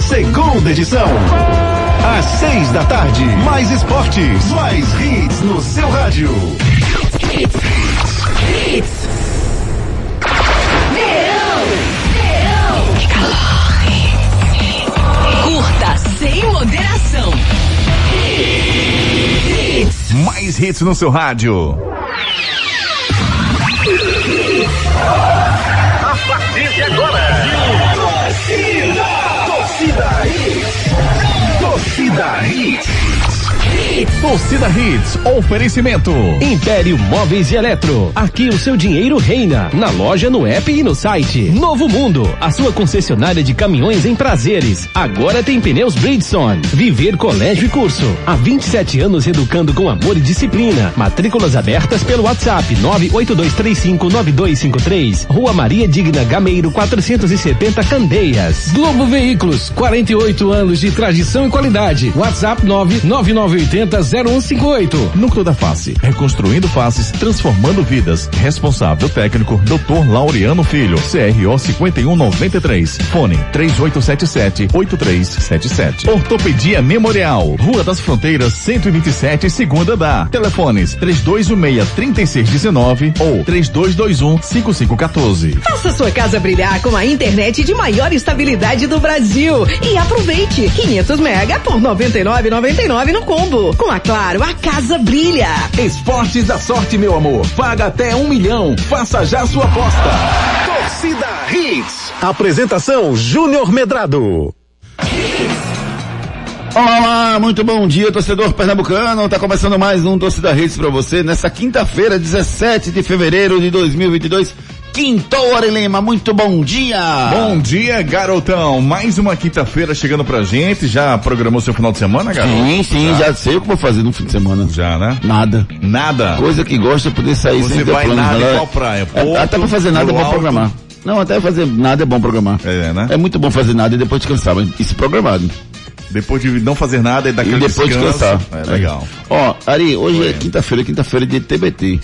segunda edição. Às seis da tarde, mais esportes, mais hits no seu rádio. Hits, hits, Curta sem moderação. Mais hits no seu rádio. A partir de agora, torcida Hits, torcida. Torcida Hits, oferecimento. Império Móveis e Eletro. Aqui o seu dinheiro reina. Na loja, no app e no site. Novo Mundo, a sua concessionária de caminhões em prazeres. Agora tem pneus Bridgestone. Viver Colégio e Curso. Há 27 anos educando com amor e disciplina. Matrículas abertas pelo WhatsApp 982359253. Rua Maria Digna Gameiro 470 Candeias. Globo Veículos, 48 anos de tradição e qualidade. WhatsApp 99980 0158. Núcleo da Face, reconstruindo faces, transformando vidas. Responsável técnico, Dr. Laureano Filho, CRO 5193. Fone 3877-8377. Ortopedia Memorial, Rua das Fronteiras 127, segunda da. Telefones 3216-3619 ou 3221-5514. Faça sua casa brilhar com a internet de maior estabilidade do Brasil e aproveite 500 mega por 99,99 no combo. Com a Claro, a casa brilha. Esportes da sorte, meu amor. Paga até um milhão. Faça já sua aposta. Torcida Hits. Apresentação Júnior Medrado. Olá, olá, muito bom dia, torcedor pernambucano. Tá começando mais um Torcida Redes para você nessa quinta-feira, 17 de fevereiro de 2022. Quintor Lima, muito bom dia! Bom dia, garotão. Mais uma quinta-feira chegando pra gente. Já programou seu final de semana, garoto? Sim, sim, já, sei o que vou fazer no fim de semana. Já, né? Nada. Nada. Coisa que gosta é poder sair Você sem ter vai nada né? em qual praia? É, Porto, até pra fazer nada é bom Alto? programar. Não, até fazer nada é bom programar. É, né? É muito bom fazer nada e depois descansar, mas isso programado. Depois de não fazer nada e E daquele depois descanso. descansar. É legal. Ó, Ari, hoje Oi. é quinta-feira, quinta-feira de TBT.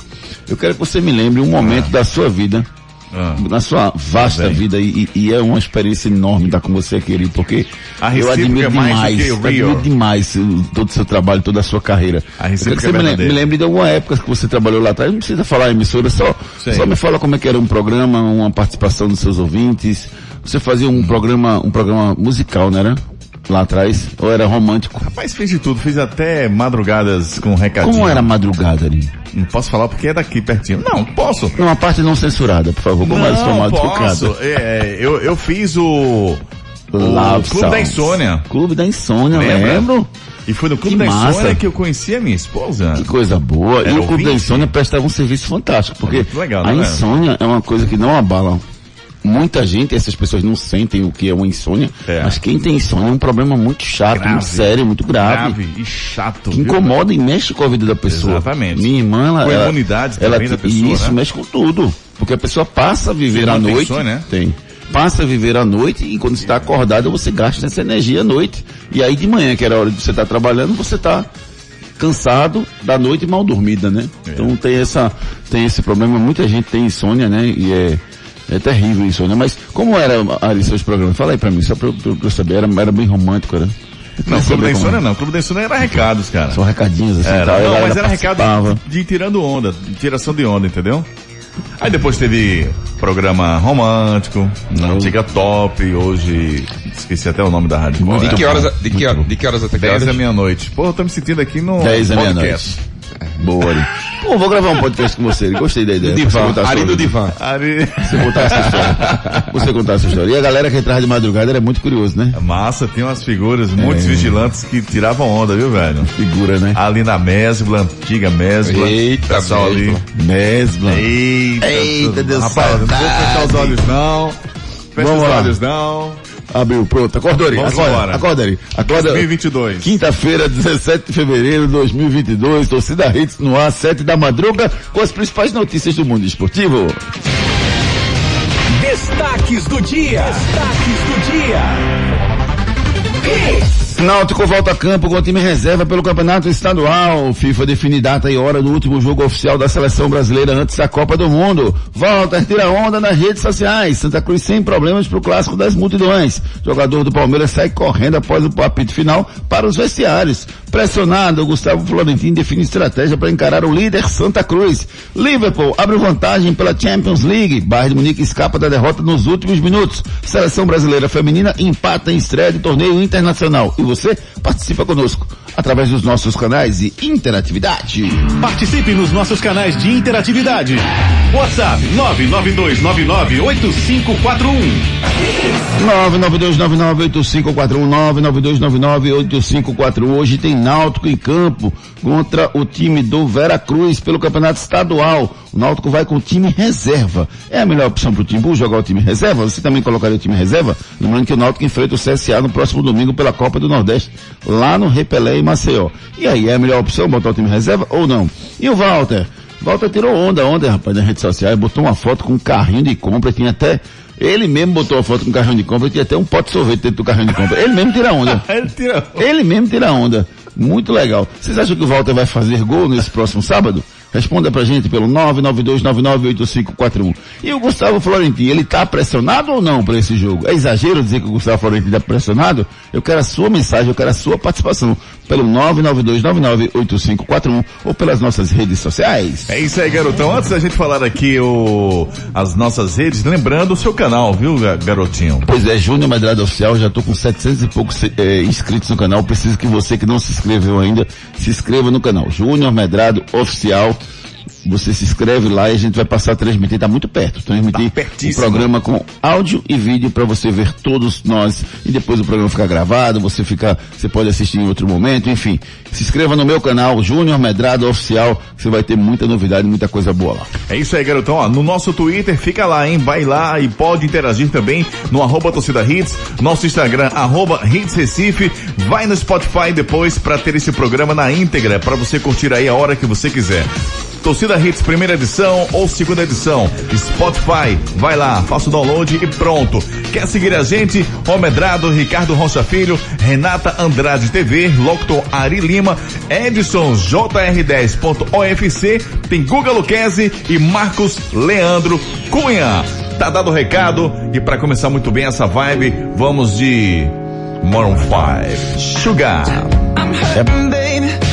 Eu quero que você me lembre um momento da sua vida, Ah. na sua vasta Bem. vida, e, e é uma experiência enorme estar com você, querido, porque A eu recíproca admiro é demais, admiro demais todo o seu trabalho, toda a sua carreira. A Eu quero que você é me, lem- verdadeira. me lembre de alguma época que você trabalhou lá atrás, não precisa falar emissora, só, Sim. só me fala como é que era um programa, uma participação dos seus ouvintes. Você fazia Hum. um programa, um programa musical, não era? Lá atrás? Ou era romântico? Rapaz, fiz de tudo. Fiz até madrugadas com recadinho. Como era madrugada ali? Não posso falar porque é daqui pertinho. Não, posso. Uma parte não censurada, por favor. Como era a sua Não, madrugada? posso. É, eu, eu fiz o... O Love Clube da Songs. Insônia. Clube da Insônia, Lembra? lembro. E foi no Clube Que da massa. Insônia que eu conheci a minha esposa. Que coisa boa. Era e o Clube da ouvinte? Insônia prestava um serviço fantástico, porque muito legal, a né? insônia é uma coisa que não abala muita gente, essas pessoas não sentem o que é uma insônia, É. mas quem tem insônia é um problema muito chato, Grave. muito sério, muito grave. Grave e chato. Que viu? incomoda e mexe com a vida da pessoa. Exatamente. Minha irmã, ela, Com a ela- imunidade ela, também da pessoa, Isso, né? mexe com tudo. Porque a pessoa passa a viver à noite. insônia, né? Tem. Passa a viver à noite e quando você está acordado você gasta essa energia à noite. E aí de manhã, que era a hora de você estar trabalhando, você está cansado da noite e mal dormida, né? É. Então tem essa, tem esse problema. Muita gente tem insônia, né? E é, é terrível a insônia. Mas como era, Ari, seus programas? Fala aí pra mim, só pra, eu- pra eu saber. Era, era bem romântico, era? Não, Clube da Insônia não. Clube da Insônia era recados, cara. São recadinhos assim, Era, tal, não, mas era recado de, de tirando onda, de tiração de onda, entendeu? Aí depois teve programa romântico, Não. antiga top, hoje esqueci até o nome da rádio. Muito De que horas, de que, de que horas até que 10 horas? da meia-noite. Pô, eu tô me sentindo aqui no 10 da podcast. Boa, Ari. Pô, vou gravar um podcast com você. Gostei da ideia. Do Você divã, contar a Ari do divã. Ari... Você contar essa história. Você contar essa história. E a galera que entrava de madrugada era muito curioso, né? Massa, tem umas figuras, muitos É. vigilantes que tiravam onda, viu, velho? Figura, né? Ali na Mesbla, antiga Mesbla. Eita, pessoal ali. Mesbla. Eita, Eita, Deus Rapaz, não vou fechar os olhos não. Fecha Vamos os lá. olhos não. Abriu, pronto. Acordou, Ari. Vamos Acorda, embora. acorda, Ari. Acorda. 2022. Quinta-feira, 17 de fevereiro de 2022, torcida Hits no ar, 7 da madruga, com as principais notícias do mundo esportivo. Destaques do dia. Destaques do dia. Náutico volta a campo com o time reserva pelo Campeonato Estadual. FIFA define data e hora do último jogo oficial da seleção brasileira antes da Copa do Mundo. Walter tira onda nas redes sociais. Santa Cruz sem problemas para o clássico das multidões. Jogador do Palmeiras sai correndo após o apito final para os vestiários. Pressionado, Gustavo Florentino define estratégia para encarar o líder Santa Cruz. Liverpool abre vantagem pela Champions League. Bayern de Munique escapa da derrota nos últimos minutos. Seleção brasileira feminina empata em estreia de torneio internacional. E você participa conosco através dos nossos canais de interatividade. Participe nos nossos canais de interatividade. WhatsApp 992998541. 992998541. Hoje tem Náutico em campo contra o time do Vera Cruz pelo Campeonato Estadual. O Náutico vai com o time reserva. É a melhor opção para o Timbu jogar o time reserva? Você também colocaria o time reserva? Lembrando que o Náutico enfrenta o CSA no próximo domingo pela Copa do Nordeste, lá no Repelé em Maceió. E aí, é a melhor opção botar o time reserva ou não? E o Walter? Walter tirou onda ontem, rapaz, nas redes sociais, botou uma foto com um carrinho de compra, tinha até ele mesmo botou a foto com o carrinho de compra, tinha até um pote de sorvete dentro do carrinho de compra. Ele mesmo tira onda. Ele tira Ele mesmo tira onda. Muito legal. Vocês acham que o Walter vai fazer gol nesse próximo sábado? Responda pra gente pelo 992998541. E o Gustavo Florentino, ele tá pressionado ou não para esse jogo? É exagero dizer que o Gustavo Florentino tá pressionado? Eu quero a sua mensagem, eu quero a sua participação pelo 992998541 ou pelas nossas redes sociais. É isso aí, garotão. Antes da gente falar aqui o, as nossas redes, lembrando o seu canal, viu, ga- garotinho? Pois é, Júnior Medrado Oficial, já tô com 700 e poucos eh, inscritos no canal. Preciso que você que não se inscreveu ainda, se inscreva no canal. Júnior Medrado Oficial. Você se inscreve lá e a gente vai passar a transmitir, tá muito perto, transmitir Tá o programa com áudio e vídeo para você ver todos nós e depois o programa fica gravado, você fica, você pode assistir em outro momento, enfim. Se inscreva no meu canal, Júnior Medrado Oficial, você vai ter muita novidade, muita coisa boa lá. É isso aí, garotão. Ó, no nosso Twitter, fica lá, hein? Vai lá e pode interagir também no arroba torcida hits, nosso Instagram, arroba hits Recife. Vai no Spotify depois para ter esse programa na íntegra, para você curtir aí a hora que você quiser. Torcida Hits, primeira edição ou segunda edição. Spotify, vai lá, faça o download e pronto. Quer seguir a gente? Homedrado, Ricardo Rocha Filho, Renata Andrade TV, Locutor Ari Lima, Edson JR10.ofc, tem Guga Luquezzi e Marcos Leandro Cunha. Tá dado o recado e para começar muito bem essa vibe, vamos de Maroon 5. Sugar. I'm hurting, baby.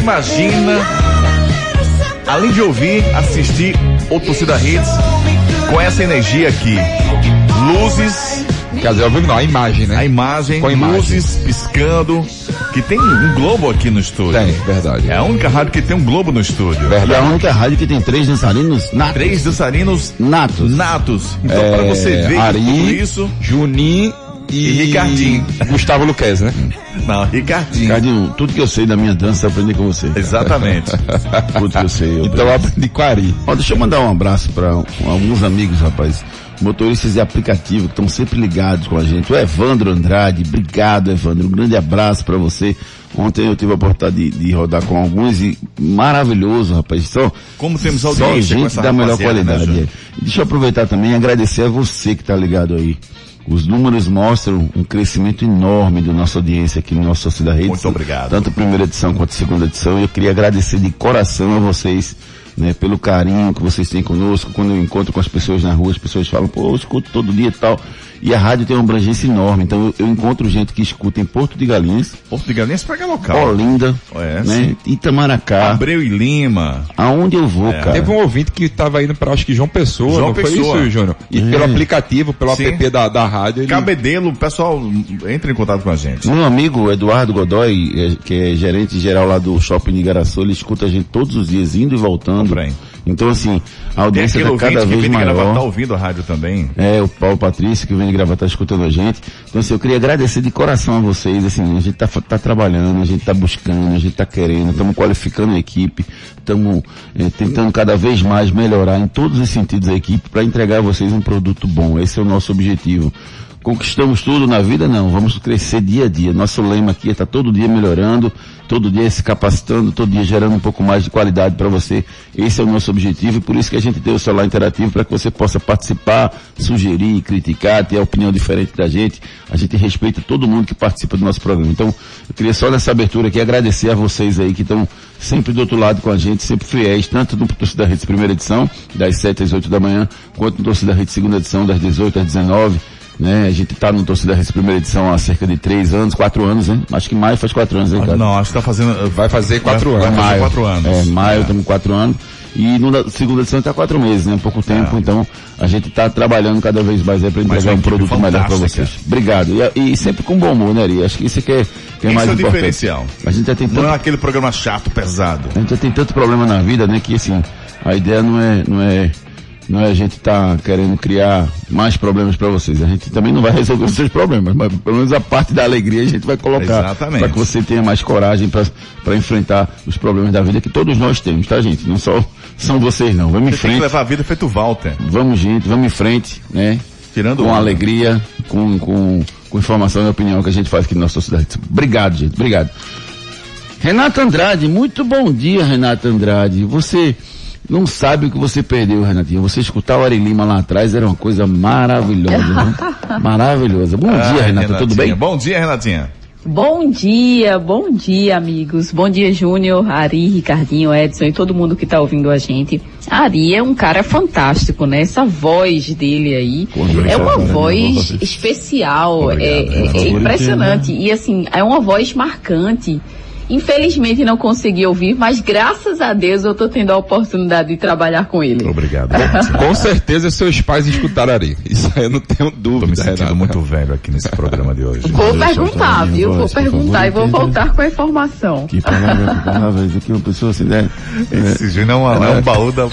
Imagina, além de ouvir, assistir o Torcida Hits com essa energia aqui. Luzes, Quer dizer, que não, a imagem, né? a imagem, Com a imagem. luzes piscando, que tem um globo aqui no estúdio. Tem, verdade. É a única rádio que tem um globo no estúdio. E a única rádio que tem três dançarinos natos. Três dançarinos natos. natos. Então, É, para você ver Ari, tudo isso, Juninho e, E Ricardinho. Gustavo Luquez, né? Não, Ricardinho. Ricardinho, tudo que eu sei da minha dança eu aprendi com você. Exatamente. Tudo que eu sei. Eu Então eu aprendi com a Ari. Ó, deixa eu mandar um abraço para alguns amigos, rapaz. Motoristas de aplicativo que estão sempre ligados com a gente. O Evandro Andrade, obrigado, Evandro. Um grande abraço para você. Ontem eu tive a oportunidade de, de rodar com alguns e maravilhoso, rapaz. Só, Como temos só audiência com gente da melhor né, qualidade. É. E Deixa eu aproveitar também e agradecer a você que está ligado aí. Os números mostram um crescimento enorme da nossa audiência aqui no nosso Torcida Rede. Muito obrigado. Tanto a primeira edição quanto a segunda edição. E eu queria agradecer de coração a vocês, né, pelo carinho que vocês têm conosco. Quando eu encontro com as pessoas na rua, as pessoas falam, pô, eu escuto todo dia e tal. E a rádio tem uma abrangência enorme. Então eu, eu encontro gente que escuta em Porto de Galinhas, Porto de Galinhas pega local. Olinda, É, né? Itamaracá, Abreu e Lima. aonde eu vou, cara. Teve um ouvinte que estava indo para acho que João Pessoa, João não foi Pessoa. isso, Júnior? E É. pelo aplicativo, pelo Sim. app da, da rádio, ele... Cabedelo, pessoal, entra em contato com a gente. Meu amigo Eduardo Godoy, eh, que é gerente geral lá do Shopping de Igaraçu, ele escuta a gente todos os dias, indo e voltando. Compra aí. Então, assim, a audiência está cada que vez vem de gravar, tá maior. ouvindo a rádio também. É, o Paulo Patrício, que vem de gravar, tá escutando a gente. Então, assim, eu queria agradecer de coração a vocês, assim, a gente tá, fa- tá trabalhando, a gente tá buscando, a gente tá querendo, estamos qualificando a equipe, estamos tentando cada vez mais melhorar em todos os sentidos a equipe para entregar a vocês um produto bom. Esse é o nosso objetivo. Conquistamos tudo na vida? Não, vamos crescer dia a dia. Nosso lema aqui é estar todo dia melhorando, todo dia se capacitando, todo dia gerando um pouco mais de qualidade para você. Esse é o nosso objetivo e por isso que a gente tem o celular interativo para que você possa participar, sugerir, criticar, ter a opinião diferente da gente. A gente respeita todo mundo que participa do nosso programa. Então, eu queria só nessa abertura aqui agradecer a vocês aí que estão sempre do outro lado com a gente, sempre fiéis, tanto no Torcida Rede primeira edição, das 7 às 8 da manhã, quanto no Torcida Rede segunda edição, das 18 às 19 né? A gente tá no Torcida Rede primeira edição há cerca de três anos, quatro anos, né? Acho que maio faz quatro anos, hein, cara? Não, acho que tá fazendo... Vai fazer quatro vai, anos. Vai fazer quatro anos. É, maio, estamos quatro anos. E no da segunda edição está quatro meses, né? Pouco tempo, então a gente está trabalhando cada vez mais aí para entregar uma um produto melhor para vocês. Obrigado. E, e sempre com bom humor, né, Ari? Acho que isso é que é, que é mais é importante. diferencial. A gente já tem tanto Não é aquele programa chato, pesado. a gente já tem tanto problema na vida, né, que assim, a ideia não é, não é, não é a gente tá querendo criar mais problemas para vocês. A gente também não vai resolver os seus problemas, mas pelo menos a parte da alegria a gente vai colocar Exatamente. para que você tenha mais coragem para enfrentar os problemas da vida que todos nós temos, tá, gente? Não só são vocês não. Vamos em Você tem que frente. levar a vida feito Walter. Vamos, gente, vamos em frente, né? Tirando com alegria, com, com, com informação e opinião que a gente faz aqui na nossa sociedade. Obrigado, gente. Obrigado. Renata Andrade, muito bom dia, Renata Andrade. Você não sabe o que você perdeu, Renatinha. Você escutar o Ari Lima lá atrás era uma coisa maravilhosa, né? Maravilhosa. Bom dia, Ai, Renata, tudo bem? Bom dia, Renatinha. Bom dia, bom dia, amigos. Bom dia, Júnior, Ari, Ricardinho, Edson e todo mundo que tá ouvindo a gente. Ari é um cara fantástico, né? Essa voz dele aí Quando é uma voz especial, Obrigado, é, é, impressionante. E assim, é uma voz marcante. Infelizmente não consegui ouvir, mas graças a Deus eu tô tendo a oportunidade de trabalhar com ele. Obrigado. Com certeza seus pais escutaram Ari. Isso aí eu não tenho Tô me dúvida, sentindo Renata. muito velho aqui nesse programa de hoje. Vou Deixa perguntar, viu? Vou voz, por perguntar favor, e vou voltar com a informação. Que palavra, que palavra. Isso aqui é uma pessoa assim, né? Esse é, uma- é um baú da...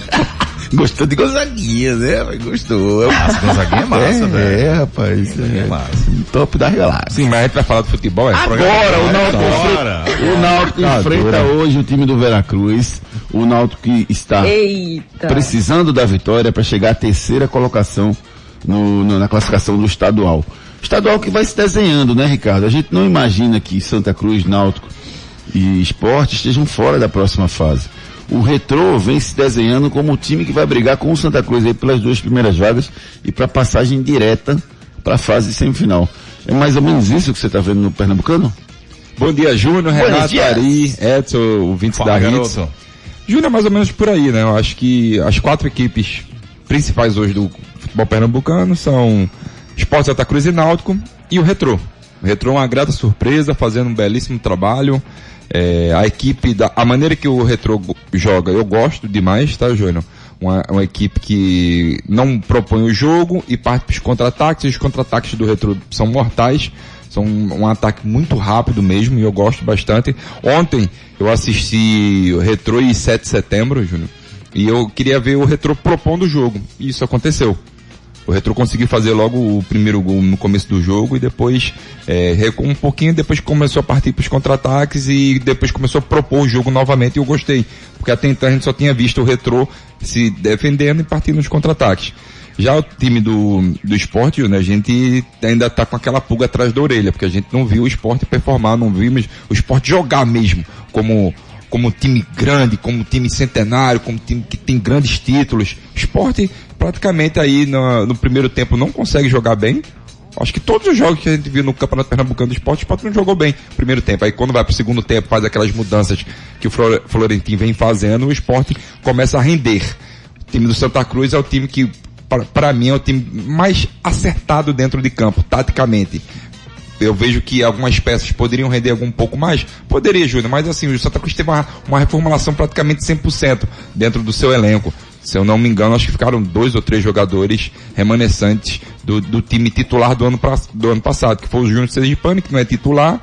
Gostou de Gonzaguinha, né? Gostou. É, Gonzaguinha é massa, é, velho. é, rapaz. É, massa. Top das galáxias. Sim, mas a gente vai falar do futebol, é Agora, o Náutico, Agora. o Náutico enfrenta hoje o time do Veracruz. O Náutico que está Eita! precisando da vitória para chegar à terceira colocação no- no- na classificação do estadual. Estadual que vai se desenhando, né, Ricardo? A gente não imagina que Santa Cruz, Náutico e Esporte estejam fora da próxima fase. O Retrô vem se desenhando como o time que vai brigar com o Santa Cruz aí pelas duas primeiras vagas e para passagem direta para a fase semifinal. É mais ou menos isso que você está vendo no Pernambucano? Bom dia, Júnior, Renato. Ari, Edson, ouvintes Fala, da Hits. garoto. Júnior é mais ou menos por aí, né? Eu acho que as quatro equipes principais hoje do futebol pernambucano são Esporte Santa Cruz e Náutico e o Retrô. O Retrô é uma grata surpresa, fazendo um belíssimo trabalho. É, a equipe, da, a maneira que o Retrô go- joga, eu gosto demais, tá, Júnior? Uma, uma equipe que não propõe o jogo e parte para os contra-ataques. Os contra-ataques do Retrô são mortais. São um, um ataque muito rápido mesmo e eu gosto bastante. Ontem eu assisti o Retrô e 7 de setembro, Júnior. E eu queria ver o Retrô propondo o jogo. E isso aconteceu. O Retro conseguiu fazer logo o primeiro gol no começo do jogo e depois é, recuou um pouquinho, depois começou a partir para os contra-ataques e depois começou a propor o jogo novamente e eu gostei. Porque até então a gente só tinha visto o Retro se defendendo e partindo nos contra-ataques. Já o time do, do esporte, né, a gente ainda tá com aquela pulga atrás da orelha, porque a gente não viu o esporte performar, não vimos o esporte jogar mesmo, como como time grande, como time centenário, como time que tem grandes títulos. O esporte praticamente aí no, no primeiro tempo não consegue jogar bem. Acho que todos os jogos que a gente viu no Campeonato Pernambucano do Esporte, o jogou bem primeiro tempo. Aí quando vai pro segundo tempo, faz aquelas mudanças que o Flor- Florentino vem fazendo, o esporte começa a render. O time do Santa Cruz é o time que para mim é o time mais acertado dentro de campo, taticamente. Eu vejo que algumas peças poderiam render algum pouco mais. Poderia, Júnior, mas assim, o Santa Cruz teve uma, uma reformulação praticamente 100% dentro do seu elenco. Se eu não me engano, acho que ficaram dois ou três jogadores remanescentes do, do time titular do ano, pra, do ano passado, que foi o Júnior Sergipano, que não é titular,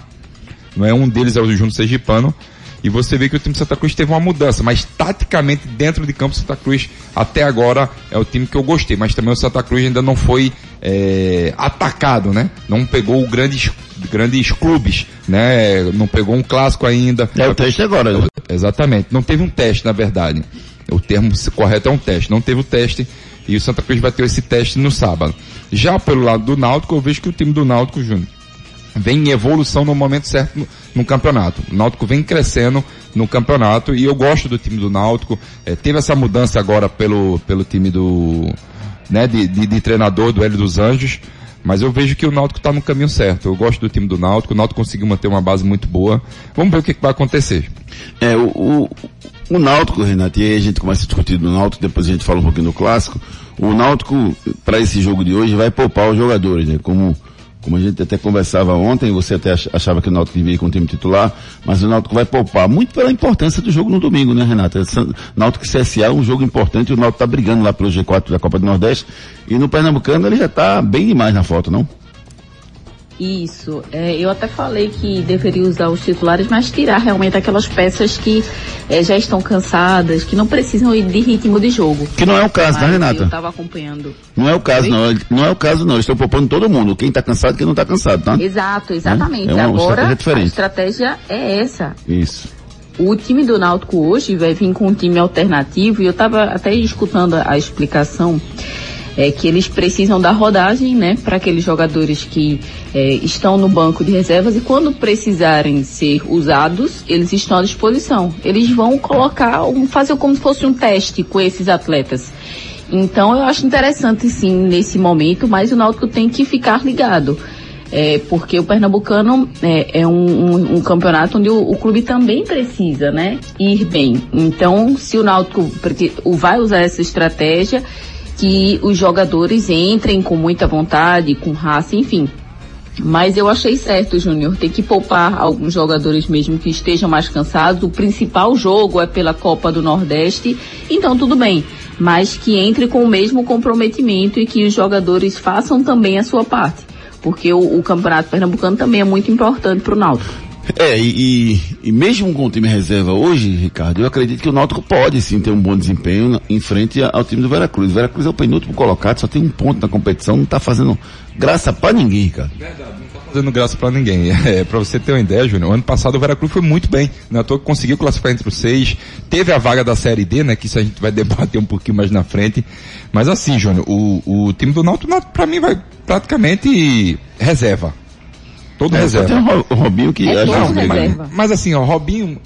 não é um deles é o Júnior Sergipano, e você vê que o time Santa Cruz teve uma mudança, mas taticamente dentro de campo Santa Cruz até agora é o time que eu gostei, mas também o Santa Cruz ainda não foi é, atacado, né? Não pegou grandes grandes clubes, né? Não pegou um clássico ainda. É o teste agora. Né? Exatamente. Não teve um teste, na verdade. O termo correto é um teste. Não teve o teste e o Santa Cruz vai ter esse teste no sábado. Já pelo lado do Náutico, eu vejo que o time do Náutico, Júnior, vem em evolução no momento certo no, no, campeonato. O Náutico vem crescendo no campeonato e eu gosto do time do Náutico. É, teve essa mudança agora pelo, pelo time do, né, de, de, de treinador do Hélio dos Anjos. Mas eu vejo que o Náutico está no caminho certo. Eu gosto do time do Náutico. O Náutico conseguiu manter uma base muito boa. Vamos ver o que, que vai acontecer. É, o, o, o Náutico, Renato, e aí a gente começa a discutir do Náutico, depois a gente fala um pouquinho do clássico. O Náutico, para esse jogo de hoje, vai poupar os jogadores, né? Como como a gente até conversava ontem, você até achava que o Náutico devia ir com o time titular, mas o Náutico vai poupar, muito pela importância do jogo no domingo, né, Renata? Náutico CSA é um jogo importante, o Náutico está brigando lá pelo G4 da Copa do Nordeste, e no Pernambucano ele já está bem demais na foto, não? Isso. É, eu até falei que deveria usar os titulares, mas tirar realmente aquelas peças que é, já estão cansadas, que não precisam de ritmo de jogo. Que não é o caso, tá, Renata? Eu estava acompanhando. Não é o caso, não. Não é o caso, não. Estão poupando todo mundo. Quem está cansado quem não está cansado, tá? Exato, exatamente. É, uma Agora, estratégia a estratégia é essa. Isso. O time do Náutico hoje vai vir com um time alternativo e eu estava até escutando a explicação é que eles precisam da rodagem, né, para aqueles jogadores que é, estão no banco de reservas e quando precisarem ser usados, eles estão à disposição. Eles vão colocar, fazer como se fosse um teste com esses atletas. Então eu acho interessante sim nesse momento, mas o Náutico tem que ficar ligado. É, porque o Pernambucano é, é um, um, um, campeonato onde o, o, clube também precisa, né, ir bem. Então, se o Náutico vai usar essa estratégia, que os jogadores entrem com muita vontade, com raça, enfim. Mas eu achei certo, Júnior, tem que poupar alguns jogadores mesmo que estejam mais cansados. O principal jogo é pela Copa do Nordeste, então tudo bem. Mas que entre com o mesmo comprometimento e que os jogadores façam também a sua parte. Porque o, o Campeonato Pernambucano também é muito importante para o Náutico. É, e, e, mesmo com o time reserva hoje, Ricardo, eu acredito que o Náutico pode sim ter um bom desempenho em frente ao time do Veracruz. O Veracruz é o penúltimo colocado, só tem um ponto na competição, não está fazendo graça para ninguém, Ricardo. Verdade, não tá fazendo graça para ninguém. É, para você ter uma ideia, Júnior, ano passado o Veracruz foi muito bem, na né? toa que conseguiu classificar entre os seis, teve a vaga da Série D, né, que isso a gente vai debater um pouquinho mais na frente. Mas assim, Júnior, o, o time do Náutico, para mim, vai praticamente reserva Todo é, reserva. Tem o Robinho que é não, mas, mas, assim, ó, Robinho,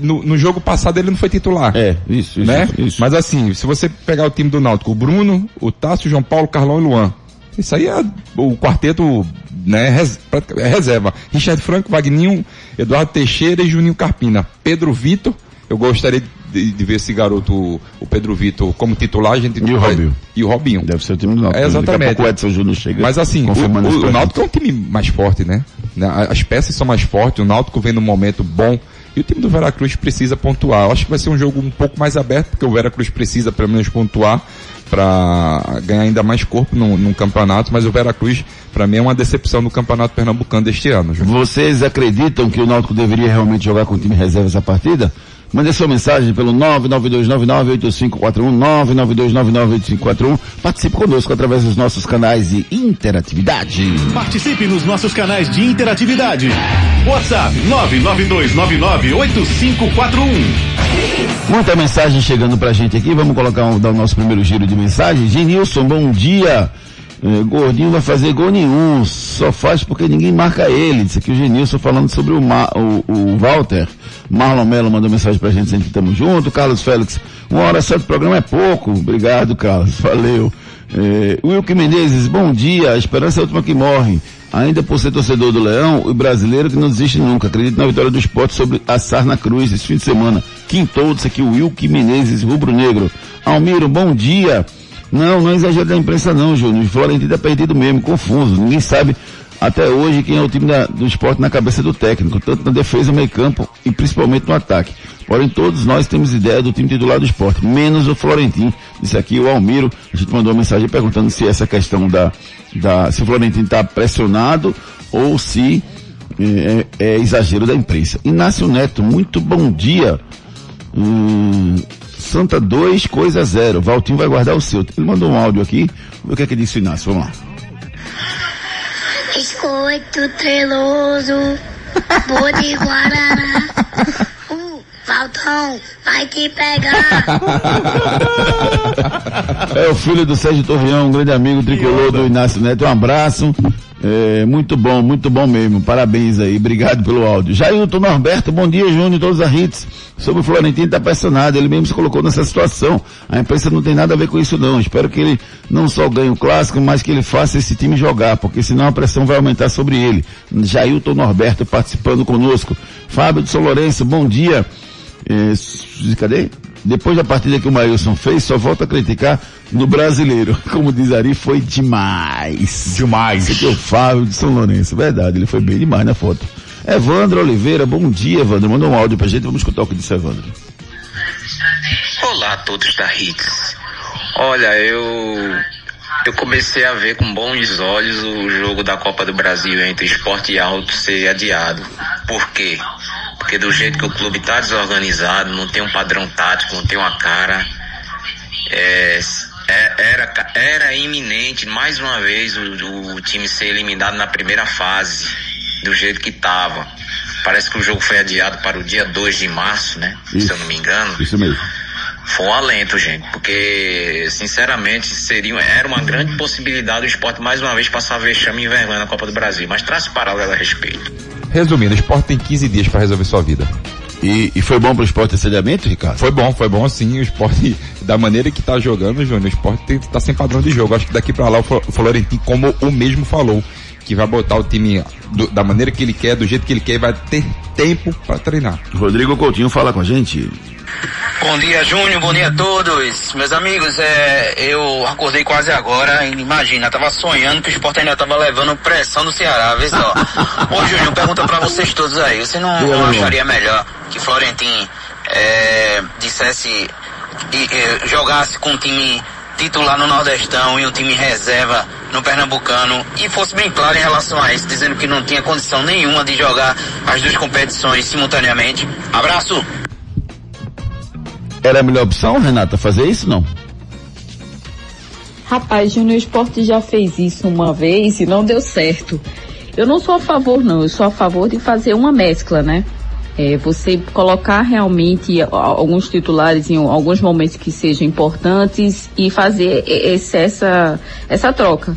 no, no, jogo passado ele não foi titular. É, isso, isso, né? isso. Mas assim, se você pegar o time do Náutico, o Bruno, o Tássio, o João Paulo, o Carlão e o Luan. Isso aí é o quarteto, né, res, é reserva. Richard Franco, Vagninho, Eduardo Teixeira e Juninho Carpina. Pedro Vitor, eu gostaria de, de, ver esse garoto, o Pedro Vitor, como titular, a gente e o Robinho. E o Robinho. Deve ser o time do Náutico. É, exatamente. o Edson Júnior chega. Mas assim, o, o, o Náutico é um time mais forte, né? As peças são mais fortes, o Náutico vem num momento bom. E o time do Veracruz precisa pontuar. Eu acho que vai ser um jogo um pouco mais aberto, porque o Veracruz precisa pelo menos pontuar para ganhar ainda mais corpo no, no campeonato, mas o Veracruz, para mim, é uma decepção no campeonato pernambucano deste ano. Vocês acreditam que o Náutico deveria realmente jogar com o time reserva essa partida? Mande sua mensagem pelo 992998541, 992998541. Participe conosco através dos nossos canais de interatividade. Participe nos nossos canais de interatividade. WhatsApp 992998541. Muita mensagem chegando pra gente aqui. Vamos colocar dar o nosso primeiro giro de mensagem. Genilson, bom dia. É, gordinho vai fazer gol nenhum, só faz porque ninguém marca ele. Disse aqui o Genilson falando sobre o, Ma, o, o Walter. Marlon Mello mandou mensagem pra gente, sempre estamos juntos. Carlos Félix, uma hora só de programa é pouco. Obrigado, Carlos. Valeu. É, Wilke Menezes, bom dia. A esperança é a última que morre. Ainda por ser torcedor do Leão, o brasileiro que não desiste nunca. Acredito na vitória do esporte sobre a Sarna Cruz esse fim de semana. Quintou, disse aqui o Wilke Menezes, rubro-negro. Almiro, bom dia. Não, não é exagero da imprensa não, Júnior. O Florentino tá perdido mesmo, confuso. Ninguém sabe até hoje quem é o time da- do esporte na cabeça do técnico, tanto na defesa, meio campo e principalmente no ataque. Porém, todos nós temos ideia do time titular do esporte, menos o Florentino. Disse aqui o Almiro, a gente mandou uma mensagem perguntando se essa questão da, da se o Florentino está pressionado ou se é, é- é exagero da imprensa. Inácio Neto, muito bom dia. Hum, Santa 2, coisa 0. Valtinho vai guardar o seu. Ele mandou um áudio aqui. Vamos ver o que é que disse o Inácio. Vamos lá. Biscoito treloso, boa de Guaraná. Uh, Valtão, vai te pegar. É o filho do Sérgio Torreão, um grande amigo tricolor do Inácio Neto. Um abraço. É, muito bom, muito bom mesmo. Parabéns aí. Obrigado pelo áudio. Jailton Norberto, bom dia, Júnior, todos os hits. Sobre o Florentino tá pressionado. Ele mesmo se colocou nessa situação. A imprensa não tem nada a ver com isso não. Espero que ele não só ganhe o clássico, mas que ele faça esse time jogar, porque senão a pressão vai aumentar sobre ele. Jailton Norberto participando conosco. Fábio de São Lourenço, bom dia. É, cadê? Depois da partida que o Maílson fez, só volta a criticar no brasileiro. Como diz Ari, foi demais. Demais. Esse aqui é o Fábio de São Lourenço. Verdade, ele foi bem demais na foto. Evandro Oliveira, bom dia, Evandro. Mandou um áudio pra gente, vamos escutar o que disse Evandro. Olá a todos da Hits. Olha, eu eu comecei a ver com bons olhos o jogo da Copa do Brasil entre Esporte e Alto ser adiado. Por quê? Porque do jeito que o clube está desorganizado, não tem um padrão tático, não tem uma cara, é, é- era, era iminente mais uma vez o, o time ser eliminado na primeira fase, do jeito que estava. Parece que o jogo foi adiado para o dia 2 de março, né? Se eu não me engano. Isso mesmo. Foi um alento, gente, porque, sinceramente, seria, era uma grande possibilidade o esporte mais uma vez passar vexame e vergonha na Copa do Brasil. Mas traço paralelo a respeito. Resumindo, o esporte tem 15 dias para resolver sua vida. E, e foi bom pro esporte esse adiamento, Ricardo? Foi bom, foi bom sim. O esporte, da maneira que tá jogando, Júnior, o esporte tem, tá sem padrão de jogo. Acho que daqui pra lá o o Florentino, como o mesmo falou, que vai botar o time do- da maneira que ele quer, do jeito que ele quer, e vai ter tempo para treinar. Rodrigo Coutinho fala com a gente. Bom dia, Júnior. Bom dia a todos. Meus amigos, é, eu acordei quase agora imagina, tava sonhando que o esporte ainda tava levando pressão do Ceará, vê só. Ô, Júnior, pergunta pra vocês todos aí. Você não, não acharia melhor que Florentin é, dissesse e, e jogasse com um time titular no Nordestão e um time reserva no Pernambucano e fosse bem claro em relação a isso, dizendo que não tinha condição nenhuma de jogar as duas competições simultaneamente? Abraço! Era a melhor opção, Renata, fazer isso não? Rapaz, Júnior Esporte já fez isso uma vez e não deu certo. Eu não sou a favor, não. Eu sou a favor de fazer uma mescla, né? É, você colocar realmente alguns titulares em alguns momentos que sejam importantes e fazer esse- essa, essa troca.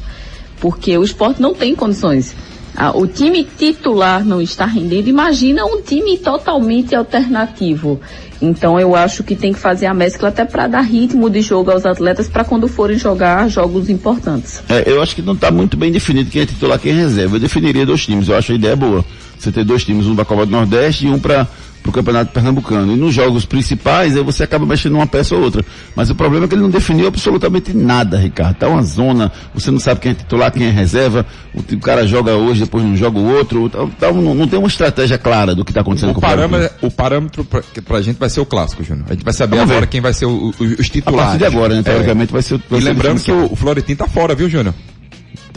Porque o esporte não tem condições. Ah, o time titular não está rendendo. Imagina um time totalmente alternativo. Então eu acho que tem que fazer a mescla até para dar ritmo de jogo aos atletas para quando forem jogar jogos importantes. É, eu acho que não está muito bem definido quem é titular quem é reserva. Eu definiria dois times, eu acho a ideia boa. Você ter dois times, um para a Copa do Nordeste e um para o Campeonato Pernambucano. E nos jogos principais, aí você acaba mexendo uma peça ou outra. Mas o problema é que ele não definiu absolutamente nada, Ricardo. Tá uma zona, você não sabe quem é titular, quem é reserva, o, o cara joga hoje, depois não joga o outro. Tá, tá- não, não tem uma estratégia clara do que está acontecendo O com o Flamengo. parâmetro, o parâmetro que pra gente vai ser o clássico, Júnior. A gente vai saber Vamos agora ver. quem vai ser o- o- os A titulares. partir de agora, né? É. Teoricamente vai ser vai E a lembrando que o, o Florentino tá fora, viu, Júnior?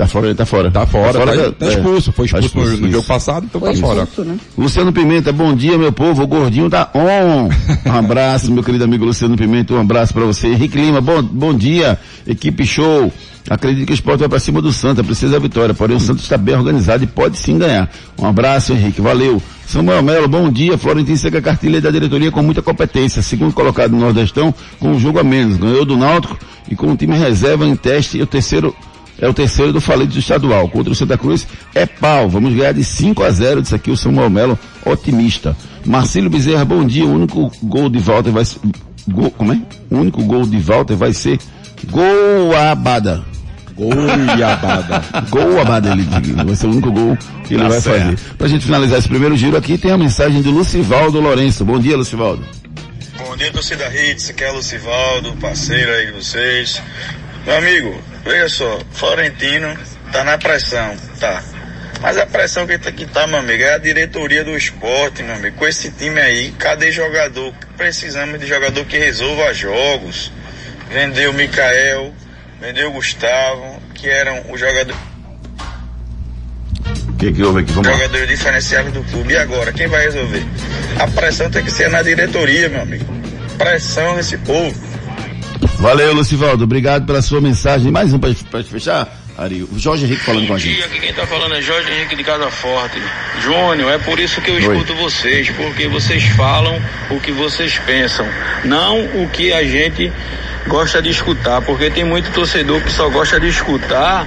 Tá fora, ele tá fora. Tá fora, tá, da- tá é. expulso. Foi Tá expulso, no- no, isso. jogo passado, então Foi tá fora. expulso, né? Luciano Pimenta, bom dia, meu povo. O gordinho tá on. Um abraço, meu querido amigo Luciano Pimenta. Um abraço pra você. Henrique Lima, bom, bom dia. Equipe show. Acredito que o esporte vai pra cima do Santa, precisa da vitória. Porém, o Santos está bem organizado e pode sim ganhar. Um abraço, Henrique. Valeu. Samuel Melo, bom dia. Florentino segue a cartilha da diretoria com muita competência. Segundo colocado no Nordestão, com um jogo a menos. Ganhou do Náutico e com o time reserva em teste. E o terceiro é o terceiro do falete do estadual. Contra o Santa Cruz é pau. Vamos ganhar de 5 a 0. Disse aqui o Samuel Melo, otimista. Marcelo Bezerra, bom dia. O único gol de Walter vai ser. Gol, como é? O único gol de Walter vai ser Goiabada. Goiabada. Goiabada, ele diz. Vai ser o único gol que ele Tá vai certo. fazer. Pra gente finalizar esse primeiro giro aqui, tem a mensagem do Lucivaldo Lourenço. Bom dia, Lucivaldo. Bom dia, torcida Hits, aqui é Lucivaldo, parceiro aí de vocês. Meu amigo, veja só, Florentino tá na pressão, tá. Mas a pressão que tá, que tá, meu amigo, é a diretoria do esporte, meu amigo. Com esse time aí, cadê jogador? Precisamos de jogador que resolva jogos. Vendeu o Mikael, vendeu o Gustavo, que eram os jogadores. O que, que houve aqui? Vamos. Jogadores diferenciados do clube. E agora, quem vai resolver? A pressão tem que ser na diretoria, meu amigo. Pressão nesse povo. Valeu, Lucivaldo. Obrigado pela sua mensagem. Mais um para fechar, Ari. O Jorge Henrique falando com a gente. Aqui quem tá falando é Jorge Henrique de Casa Forte. Júnior, é por isso que eu escuto vocês, porque vocês falam o que vocês pensam, não o que a gente gosta de escutar, porque tem muito torcedor que só gosta de escutar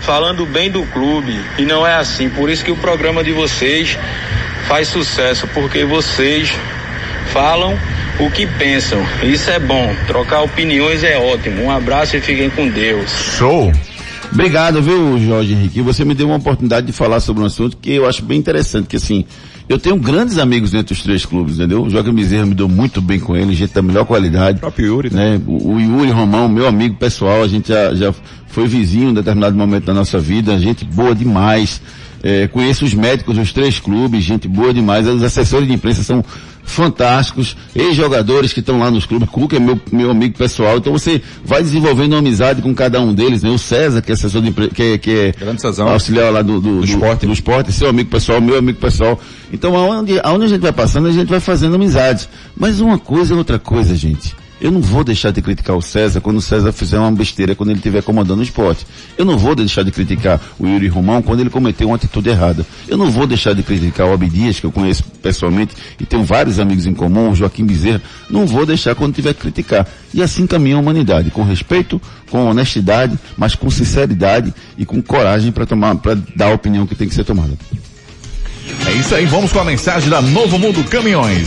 falando bem do clube e não é assim. Por isso que o programa de vocês faz sucesso, porque vocês falam o que pensam. Isso é bom. Trocar opiniões é ótimo. Um abraço e fiquem com Deus. Show! Obrigado, viu, Jorge Henrique? Você me deu uma oportunidade de falar sobre um assunto que eu acho bem interessante, que assim, eu tenho grandes amigos dentro dos três clubes, entendeu? O Joaquim Bezerra me deu muito bem com ele, gente da melhor qualidade. O próprio Yuri, né? O, o Yuri Romão, meu amigo pessoal, a gente já, já foi vizinho em determinado momento da nossa vida, gente boa demais. É, conheço os médicos dos três clubes, gente boa demais. Os assessores de imprensa são fantásticos, ex-jogadores que estão lá nos clubes, Cuca é meu, meu amigo pessoal, então você vai desenvolvendo uma amizade com cada um deles, né? O César, que é assessor de que, que é auxiliar lá do, do, do, esporte. do esporte, seu amigo pessoal, meu amigo pessoal. Então aonde, aonde a gente vai passando, a gente vai fazendo amizade. Mas uma coisa é outra coisa, gente. Eu não vou deixar de criticar o César quando o César fizer uma besteira quando ele estiver comandando o esporte. Eu não vou deixar de criticar o Yuri Romão quando ele cometeu uma atitude errada. Eu não vou deixar de criticar o Abdias, que eu conheço pessoalmente e tenho vários amigos em comum, o Joaquim Bezerra. Não vou deixar quando tiver que criticar. E assim caminha a humanidade, com respeito, com honestidade, mas com sinceridade e com coragem para tomar, para dar a opinião que tem que ser tomada. É isso aí, vamos com a mensagem da Novo Mundo Caminhões.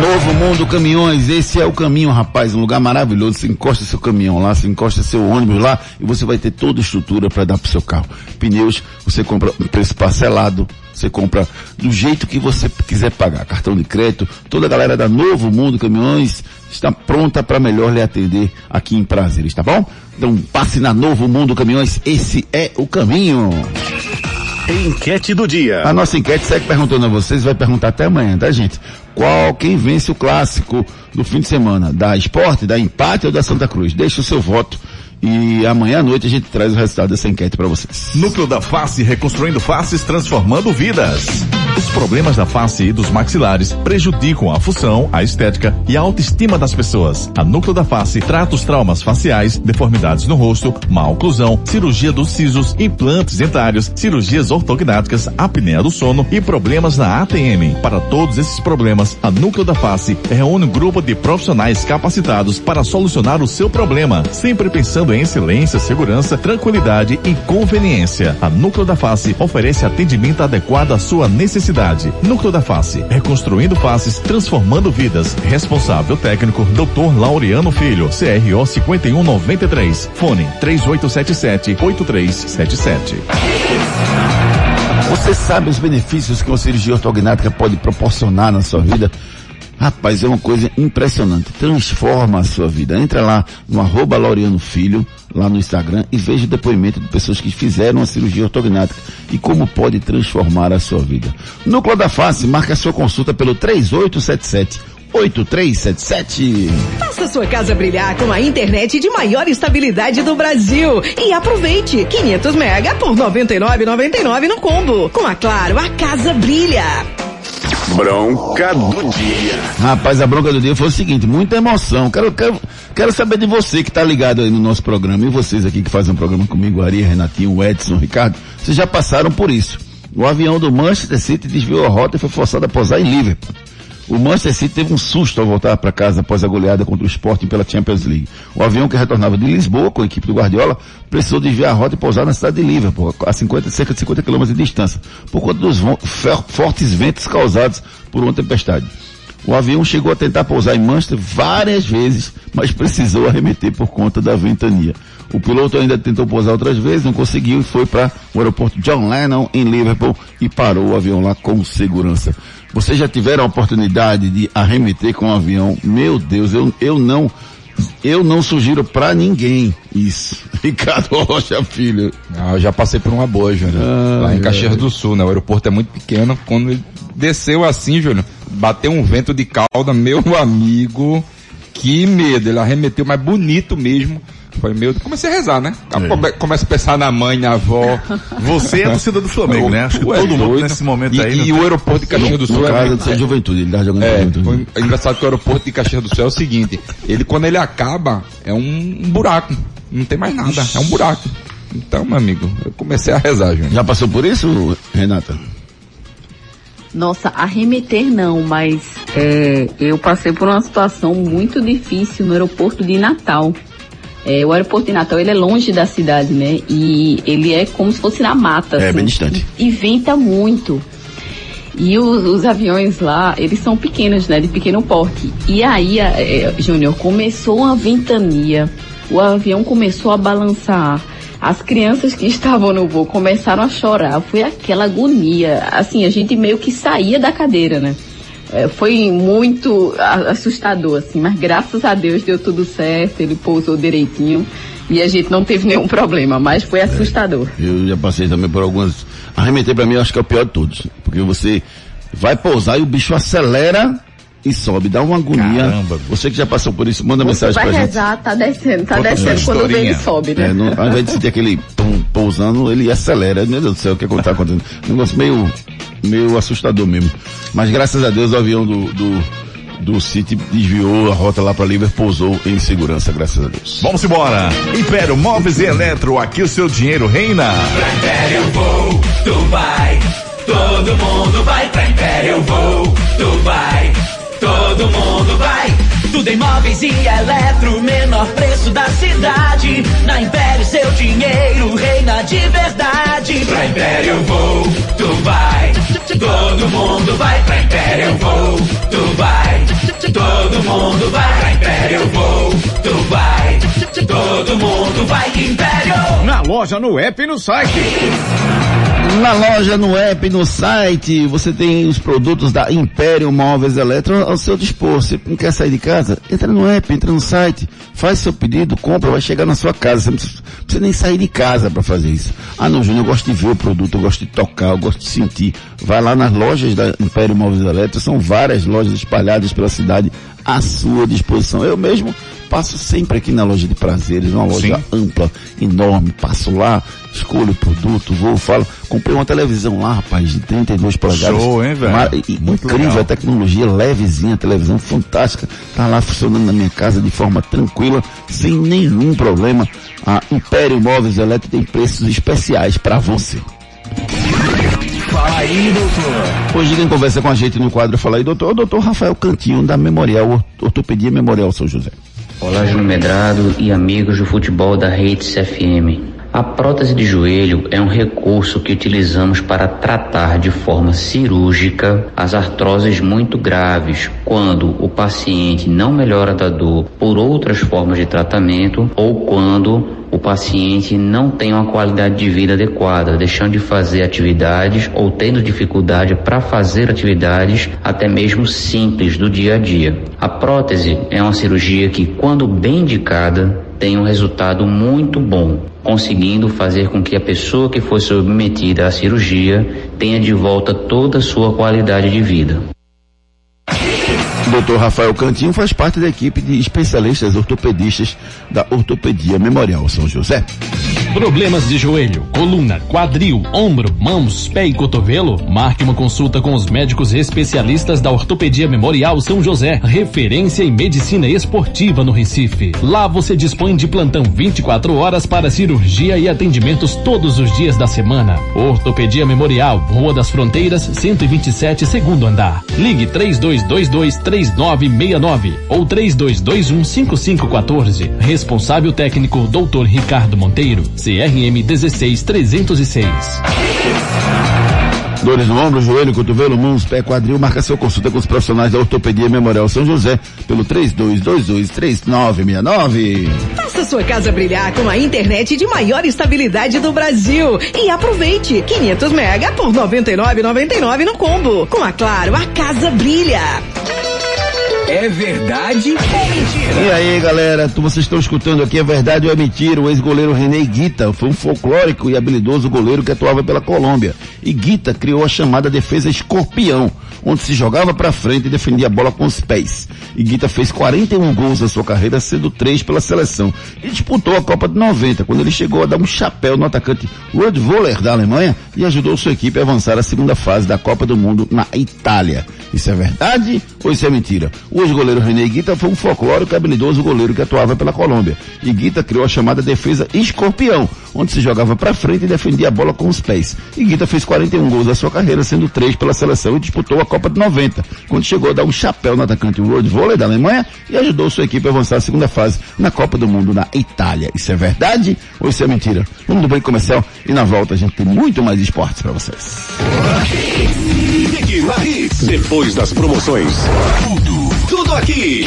Novo Mundo Caminhões, esse é o caminho, rapaz, um lugar maravilhoso. Você encosta seu caminhão lá, você encosta seu ônibus lá e você vai ter toda a estrutura para dar pro seu carro. Pneus, você compra um preço parcelado, você compra do jeito que você quiser pagar, cartão de crédito. Toda a galera da Novo Mundo Caminhões está pronta para melhor lhe atender aqui em Prazeres, tá bom? Então passe na Novo Mundo Caminhões, esse é o caminho. Enquete do dia. A nossa enquete segue perguntando a vocês, vai perguntar até amanhã, tá gente? Qual, quem vence o clássico do fim de semana? Da Esporte, da Empate ou da Santa Cruz? Deixe o seu voto e amanhã à noite a gente traz o resultado dessa enquete para vocês. Núcleo da Face, reconstruindo faces, transformando vidas. Os problemas da face e dos maxilares prejudicam a função, a estética e a autoestima das pessoas. A Núcleo da Face trata os traumas faciais, deformidades no rosto, má oclusão, cirurgia dos sisos, implantes dentários, cirurgias ortognáticas, apneia do sono e problemas na ATM. Para todos esses problemas, a Núcleo da Face reúne um grupo de profissionais capacitados para solucionar o seu problema, sempre pensando em excelência, segurança, tranquilidade e conveniência. A Núcleo da Face oferece atendimento adequado à sua necessidade. Núcleo da Face, reconstruindo faces, transformando vidas. Responsável técnico, Dr. Laureano Filho, CRO 5193. Fone 3877 8377. Você sabe os benefícios que uma cirurgia ortognática pode proporcionar na sua vida? Rapaz, é uma coisa impressionante. Transforma a sua vida. Entra lá no arroba Laureano Filho, lá no Instagram, e veja o depoimento de pessoas que fizeram a cirurgia ortognática e como pode transformar a sua vida. Núcleo da Face, marca sua consulta pelo 3877 8377. Faça sua casa brilhar com a internet de maior estabilidade do Brasil e aproveite 500 mega por 99,99 no combo. Com a Claro, a casa brilha. Bronca do dia. Rapaz, a bronca do dia foi o seguinte, muita emoção. Quero, quero, quero saber de você que tá ligado aí no nosso programa e vocês aqui que fazem um programa comigo, Ari, Renatinho, Edson, Ricardo, vocês já passaram por isso. O avião do Manchester City desviou a rota e foi forçado a pousar em Liverpool. O Manchester City teve um susto ao voltar para casa após a goleada contra o Sporting pela Champions League. O avião que retornava de Lisboa com a equipe do Guardiola precisou desviar a rota e pousar na cidade de Liverpool, a 50, cerca de 50 km de distância, por conta dos fortes ventos causados por uma tempestade. O avião chegou a tentar pousar em Manchester várias vezes, mas precisou arremeter por conta da ventania. O piloto ainda tentou pousar outras vezes, não conseguiu e foi para o aeroporto John Lennon em Liverpool e parou o avião lá com segurança. Vocês já tiveram a oportunidade de arremeter com um avião? Meu Deus, eu, eu não, eu não sugiro para ninguém isso. Ricardo Rocha Filho. Ah, eu já passei por uma boa, Júnior. Ah, lá em Caxias do Sul, né? O aeroporto é muito pequeno. Quando ele desceu assim, Júnior, bateu um vento de cauda, meu amigo. Que medo. Ele arremeteu, mas bonito mesmo foi meu. Comecei a rezar, né? É. Começa a pensar na mãe, na avó. Você é a torcida do Flamengo, né? Acho que todo mundo nesse momento e, aí. E o aeroporto de Caxias do Sul é. Casa do Juventude, ele tá jogando é, juventude. É engraçado que o aeroporto de Caxias do Sul é o seguinte: ele, quando ele acaba, é um, um buraco. Não tem mais nada, é um buraco. Então, meu amigo, eu comecei a rezar, Júnior. Já passou por isso, Renata? Nossa, arremeter não, mas é, eu passei por uma situação muito difícil no aeroporto de Natal. É, o aeroporto de Natal ele é longe da cidade, né? E ele é como se fosse na mata. É, assim, bem distante. E, e venta muito. E os, os, aviões lá, eles são pequenos, né? De pequeno porte. E aí, é, Júnior, começou uma ventania. O avião começou a balançar. As crianças que estavam no voo começaram a chorar. Foi aquela agonia. Assim, a gente meio que saía da cadeira, né? É, foi muito assustador, assim, mas graças a Deus deu tudo certo, ele pousou direitinho e a gente não teve nenhum problema, mas foi assustador. É, eu já passei também por algumas. Arremeter para mim, acho que é o pior de todos, porque você vai pousar e o bicho acelera e sobe, dá uma agonia. Caramba. Você que já passou por isso, manda Você mensagem pra rezar, gente. Vai rezar, tá descendo, tá descendo quando ele sobe, né? É, no, ao invés de sentir aquele pum, pousando, ele acelera. Meu Deus do céu, o que é está acontecendo? Um negócio meio, meio assustador mesmo. Mas graças a Deus o avião do, do, do City desviou a rota lá para Liverpool, pousou em segurança, graças a Deus. Vamos embora. Império Móveis e Eletro, aqui o seu dinheiro reina. Pra Império Vou, tu vai. Todo mundo vai pra Império Vou, tu vai. Todo mundo vai. Tudo em móveis e eletro, menor preço da cidade. Na Império seu dinheiro reina de verdade. Pra Império vou, tu vai. Todo mundo vai pra Império vou, tu vai. Todo mundo vai pra Império vou, tu vai. Todo mundo vai Império. Na loja, no app e no site. Na loja, no app, no site, você tem os produtos da Império Móveis Eletro ao seu dispor. Você não quer sair de casa? Entra no app, entra no site, faz seu pedido, compra, vai chegar na sua casa. Você não precisa, precisa nem sair de casa para fazer isso. Ah não, Júnior, eu gosto de ver o produto, eu gosto de tocar, eu gosto de sentir. Vai lá nas lojas da Império Móveis Eletro, são várias lojas espalhadas pela cidade à sua disposição. Eu mesmo Passo sempre aqui na loja de prazeres, uma loja Sim. ampla, enorme. Passo lá, escolho o produto, vou, falo. Comprei uma televisão lá, rapaz, de 32 polegadas. Show, hein, velho? Incrível legal. a tecnologia, levezinha, televisão fantástica. Tá lá funcionando na minha casa de forma tranquila, sem nenhum problema. A Império Móveis Elétricos tem preços especiais para você. Fala aí, doutor. Hoje quem conversa com a gente no quadro Fala aí, doutor, é o doutor Rafael Cantinho, da Memorial, Ortopedia Memorial São José. Olá, Júnior Medrado e amigos do futebol da Redes FM. A prótese de joelho é um recurso que utilizamos para tratar de forma cirúrgica as artroses muito graves, quando o paciente não melhora da dor por outras formas de tratamento ou quando o paciente não tem uma qualidade de vida adequada, deixando de fazer atividades ou tendo dificuldade para fazer atividades até mesmo simples do dia a dia. A prótese é uma cirurgia que, quando bem indicada, tem um resultado muito bom, conseguindo fazer com que a pessoa que foi submetida à cirurgia tenha de volta toda a sua qualidade de vida. Dr. Rafael Cantinho faz parte da equipe de especialistas ortopedistas da Ortopedia Memorial São José. Problemas de joelho, coluna, quadril, ombro, mãos, pé e cotovelo? Marque uma consulta com os médicos especialistas da Ortopedia Memorial São José, referência em medicina esportiva no Recife. Lá você dispõe de plantão 24 horas para cirurgia e atendimentos todos os dias da semana. Ortopedia Memorial, Rua das Fronteiras, 127, segundo andar. Ligue 3222 3969 ou 3221 5514. Responsável técnico Dr. Ricardo Monteiro. CRM 16306. Dores no ombro, joelho, cotovelo, mãos, pé, quadril, marca seu consulta com os profissionais da Ortopedia Memorial São José pelo 32223969. Faça sua casa brilhar com a internet de maior estabilidade do Brasil e aproveite 500 mega por 99,99 no combo. Com a Claro, a casa brilha. É verdade ou mentira? E aí, galera, tu- vocês estão escutando aqui, é verdade ou é mentira? O ex-goleiro René Guita foi um folclórico e habilidoso goleiro que atuava pela Colômbia. E Guita criou a chamada defesa escorpião, onde se jogava para frente e defendia a bola com os pés. E Guita fez 41 gols na sua carreira, sendo três pela seleção. E disputou a Copa de 90, quando ele chegou a dar um chapéu no atacante Rud Voller da Alemanha e ajudou sua equipe a avançar à segunda fase da Copa do Mundo na Itália. Isso é verdade ou isso é mentira? O ex-goleiro René Guita foi um folclórico e habilidoso goleiro que atuava pela Colômbia. E Guita criou a chamada defesa escorpião, onde se jogava para frente e defendia a bola com os pés. E Guita fez 41 gols na sua carreira, sendo três pela seleção e disputou a Copa de 90, quando chegou a dar um chapéu no atacante Rod Volley da Alemanha e ajudou sua equipe a avançar à segunda fase na Copa do Mundo na Itália. Isso é verdade ou isso é mentira? Vamos do break comercial e na volta a gente tem muito mais esportes para vocês. Depois das promoções. Tudo, tudo aqui.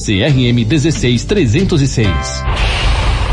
CRM 16306.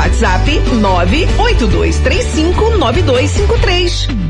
WhatsApp 982359253.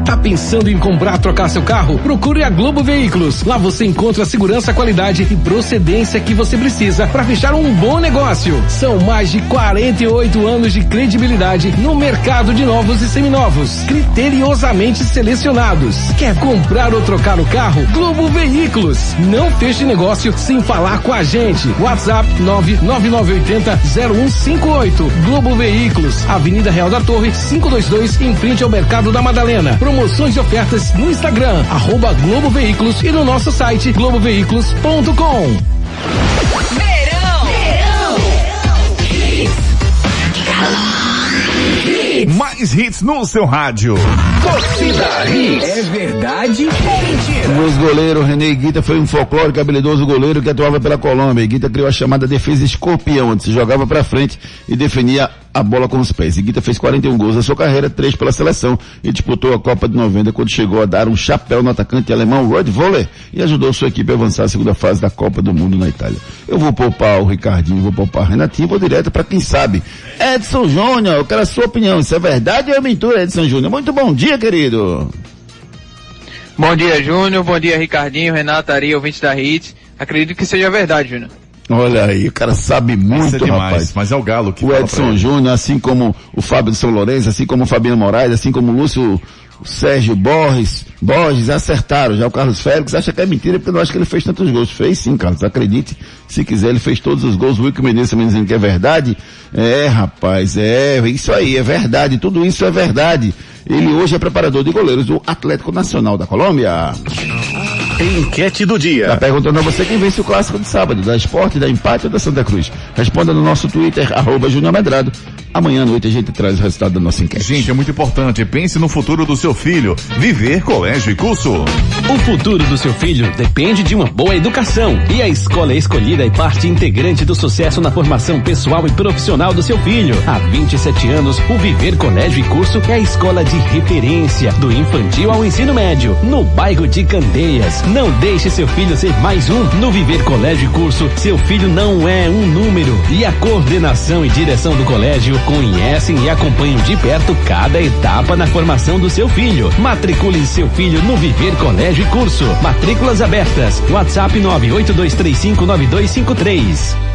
Tá pensando em comprar, trocar seu carro? Procure a Globo Veículos. Lá você encontra a segurança, qualidade e procedência que você precisa para fechar um bom negócio. São mais de 48 anos de credibilidade no mercado de novos e seminovos, criteriosamente selecionados. Quer comprar ou trocar o carro? Globo Veículos. Não feche negócio sem falar com a gente. WhatsApp 99980 0158. Globo Veículos, Avenida Real da Torre, 522, em frente ao Mercado da Madalena. Promoções e ofertas no Instagram, arroba Globo Veículos e no nosso site globoveículos.com. Mais hits no seu rádio. Torcida Hits. É verdade ou mentira? Os goleiros René Guita foi um folclórico habilidoso goleiro que atuava pela Colômbia. Guita criou a chamada defesa escorpião, onde se jogava para frente e definia a bola com os pés. E Guita fez 41 gols na sua carreira, três pela seleção e disputou a Copa de 90 quando chegou a dar um chapéu no atacante alemão Rod Voller e ajudou sua equipe a avançar a segunda fase da Copa do Mundo na Itália. Eu vou poupar o Ricardinho, vou poupar o Renatinho, vou direto para quem sabe. Edson Júnior, eu quero a sua opinião. Isso é verdade ou é mentira, Edson Júnior? Muito bom dia, querido. Bom dia, Júnior. Bom dia, Ricardinho, Renato, Ari, ouvintes da Hits. Acredito que seja verdade, Júnior. Olha aí, o cara sabe muito, Isso é demais, rapaz. mas é o Galo que O Edson. Júnior, assim como o Fábio de São Lourenço, assim como o Fabiano Moraes, assim como o Lúcio o Sérgio Borges, Borges acertaram. Já o Carlos Félix acha que é mentira porque eu não acho que ele fez tantos gols. Fez sim, Carlos, acredite. Se quiser, ele fez todos os gols. O Wilco Menezes também dizendo que é verdade. É, rapaz, é, isso aí, é verdade. Tudo isso é verdade. Ele hoje é preparador de goleiros do Atlético Nacional da Colômbia. Enquete do dia. Tá perguntando a você quem vence o clássico de sábado, da Esporte, da Empate ou da Santa Cruz. Responda no nosso Twitter, arroba Júnior Medrado. Amanhã à noite a gente traz o resultado da nossa enquete. Gente, é muito importante. Pense no futuro do seu filho. Viver colégio e curso. O futuro do seu filho depende de uma boa educação. E a escola escolhida é parte integrante do sucesso na formação pessoal e profissional do seu filho. Há 27 anos, o Viver Colégio e Curso é a escola de referência, do infantil ao ensino médio, no bairro de Candeias. Não deixe seu filho ser mais um. No Viver Colégio e Curso, seu filho não é um número. E a coordenação e direção do colégio conhecem e acompanham de perto cada etapa na formação do seu filho. Matricule seu filho no Viver Colégio e Curso. Matrículas abertas. WhatsApp 982359253.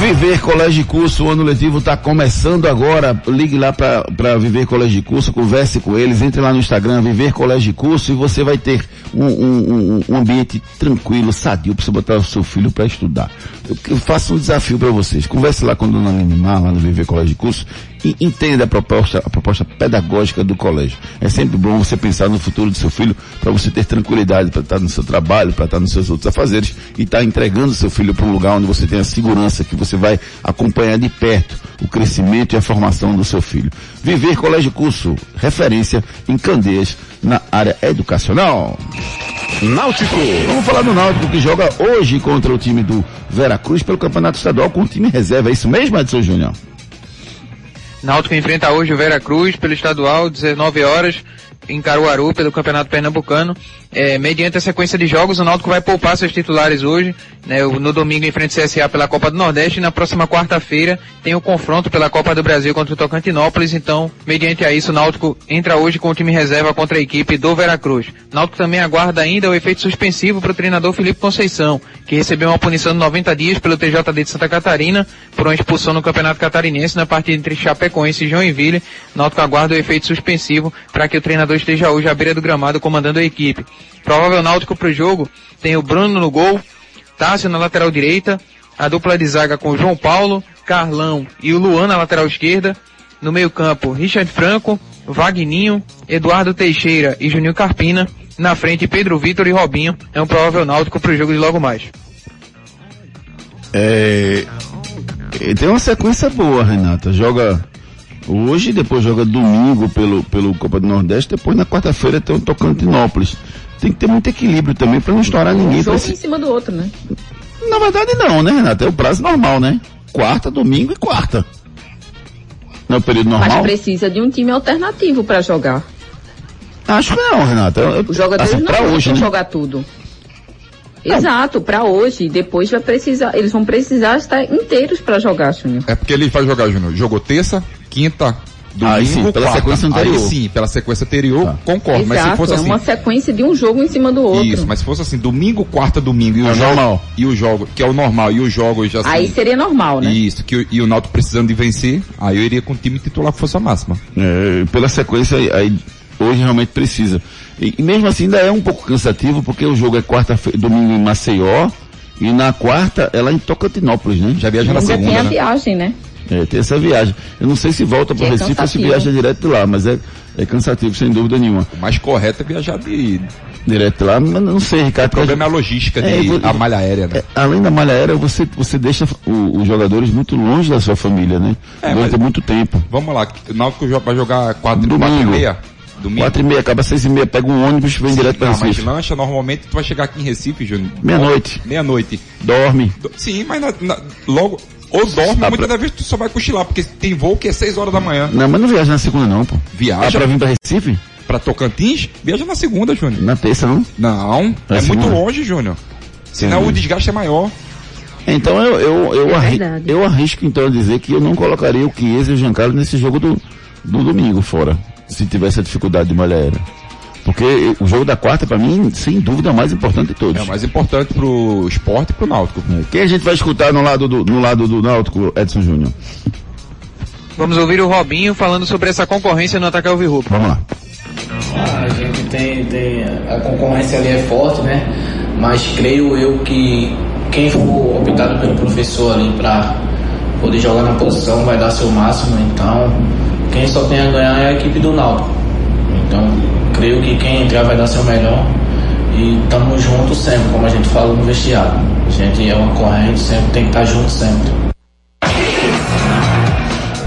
Viver Colégio e Curso, o ano letivo está começando agora. Ligue lá para Viver Colégio e Curso, converse com eles, entre lá no Instagram, Viver Colégio e Curso, e você vai ter um, um, um, um ambiente tranquilo, sadio, para você botar o seu filho para estudar. Eu, eu faço um desafio para vocês. Converse lá com a dona Lenimar, lá no Viver Colégio e Curso, e entenda a proposta, a proposta pedagógica do colégio. É sempre bom você pensar no futuro do seu filho para você ter tranquilidade para estar no seu trabalho, para estar nos seus outros afazeres e estar entregando seu filho para um lugar onde você tem a segurança que você vai acompanhar de perto o crescimento e a formação do seu filho. Viver Colégio Curso, referência em Candeias na área educacional. Náutico. Vamos falar do Náutico que joga hoje contra o time do Veracruz pelo Campeonato Estadual com o time reserva. É isso mesmo, Edson Júnior? Náutico enfrenta hoje o Vera Cruz pelo estadual, 19 horas, em Caruaru, pelo Campeonato Pernambucano. É, mediante a sequência de jogos, o Náutico vai poupar seus titulares hoje. Né, no domingo enfrenta o CSA pela Copa do Nordeste e na próxima quarta-feira tem o confronto pela Copa do Brasil contra o Tocantinópolis. Então, mediante a isso, o Náutico entra hoje com o time reserva contra a equipe do Veracruz. O Náutico também aguarda ainda o efeito suspensivo para o treinador Felipe Conceição, que recebeu uma punição de 90 dias pelo TJD de Santa Catarina por uma expulsão no Campeonato Catarinense na partida entre Chapecoense e Joinville. O Náutico aguarda o efeito suspensivo para que o treinador esteja hoje à beira do gramado comandando a equipe. Provável Náutico para o jogo tem o Bruno no gol, Tássio na lateral direita, a dupla de zaga com João Paulo, Carlão e o Luan na lateral esquerda. No meio campo, Richard Franco, Vagninho, Eduardo Teixeira e Juninho Carpina. Na frente, Pedro Vitor e Robinho. É um provável Náutico para o jogo de logo mais. É, tem uma sequência boa, Renata. Joga hoje, depois joga domingo pelo, pelo Copa do Nordeste, depois na quarta-feira tem o Tocantinópolis. tem que ter muito equilíbrio também para não estourar ninguém. Um jogo em cima do outro, né? Na verdade não, né, Renato? É o prazo normal, né? Quarta, domingo e quarta. Não é o período Mas normal? precisa de um time alternativo para jogar. Acho que não, Renato. Eu- Os jogadores assim, não hoje, né? jogar tudo. Exato, para hoje. Depois vai precisar, eles vão precisar estar inteiros para jogar, Júnior. É porque ele vai jogar, Júnior. Jogou terça, quinta, domingo, Aí sim, pela quarta. sequência anterior. Aí sim, pela sequência anterior, concordo. mas se Exato, fosse é assim. uma sequência de um jogo em cima do outro. Isso, mas se fosse assim, domingo, quarta, domingo e o É jogo. normal. E o jogo, que é o normal, e os jogos já assim. Aí seria normal, né? Isso, que, o- e o Náutico precisando de vencer, aí eu iria com o time titular com força máxima. É, pela sequência, aí, aí hoje realmente precisa. E, e mesmo assim ainda é um pouco cansativo, porque o jogo é quarta-feira, domingo em Maceió, e na quarta ela é em Tocantinópolis, né? Já viaja Ainda tem a viagem, né? É, tem essa viagem. Eu não sei se volta para É Recife ou se viaja direto de lá, mas é, é cansativo, sem dúvida nenhuma. O mais correto é viajar de. Direto lá, mas não sei, Ricardo. O problema é a logística de É, e vo- a malha aérea, né? É, além da malha aérea, você, você deixa o- os jogadores muito longe da sua família, né? É, Durante mas- muito tempo. Vamos lá, o Náutico vai jogar quatro, Domingo. quatro e meia. Domingo. Quatro e meia, acaba seis e meia, pega um ônibus e vem direto para Não, mas Recife. lancha, normalmente tu vai chegar aqui em Recife, Júnior. Meia-noite. Meia-noite. Dorme. Do- Sim, mas na- na- logo. Ou dorme, Ah, muitas pra- vezes tu só vai cochilar, porque tem voo que é 6 horas da manhã. Não, mas não viaja na segunda não, pô. Viaja. Ah, pra vir pra Recife? Pra Tocantins, viaja na segunda, Júnior. Na terça, não? Não, Na é muito segunda? longe, Júnior. Senão Entendi. o desgaste é maior. Então eu, eu, eu, É arri- eu arrisco então a dizer que eu não colocaria o Chiesa e o Giancarlo nesse jogo do, do domingo fora, se tivesse a dificuldade de malha aérea. Porque o jogo da quarta, pra mim, sem dúvida, é o mais importante de todos. É o mais importante pro esporte e pro Náutico. Quem a gente vai escutar no lado do, no lado do Náutico, Edson Júnior? Vamos ouvir o Robinho falando sobre essa concorrência no ataque ao Virrupo. Vamos lá. A gente tem, tem. A concorrência ali é forte, né? Mas creio eu que quem for optado pelo professor ali para poder jogar na posição vai dar seu máximo. Então, quem só tem a ganhar é a equipe do Náutico. Então, creio que quem entrar vai dar seu melhor. E estamos juntos sempre, como a gente fala no vestiário. A gente é uma corrente, sempre tem que estar junto sempre.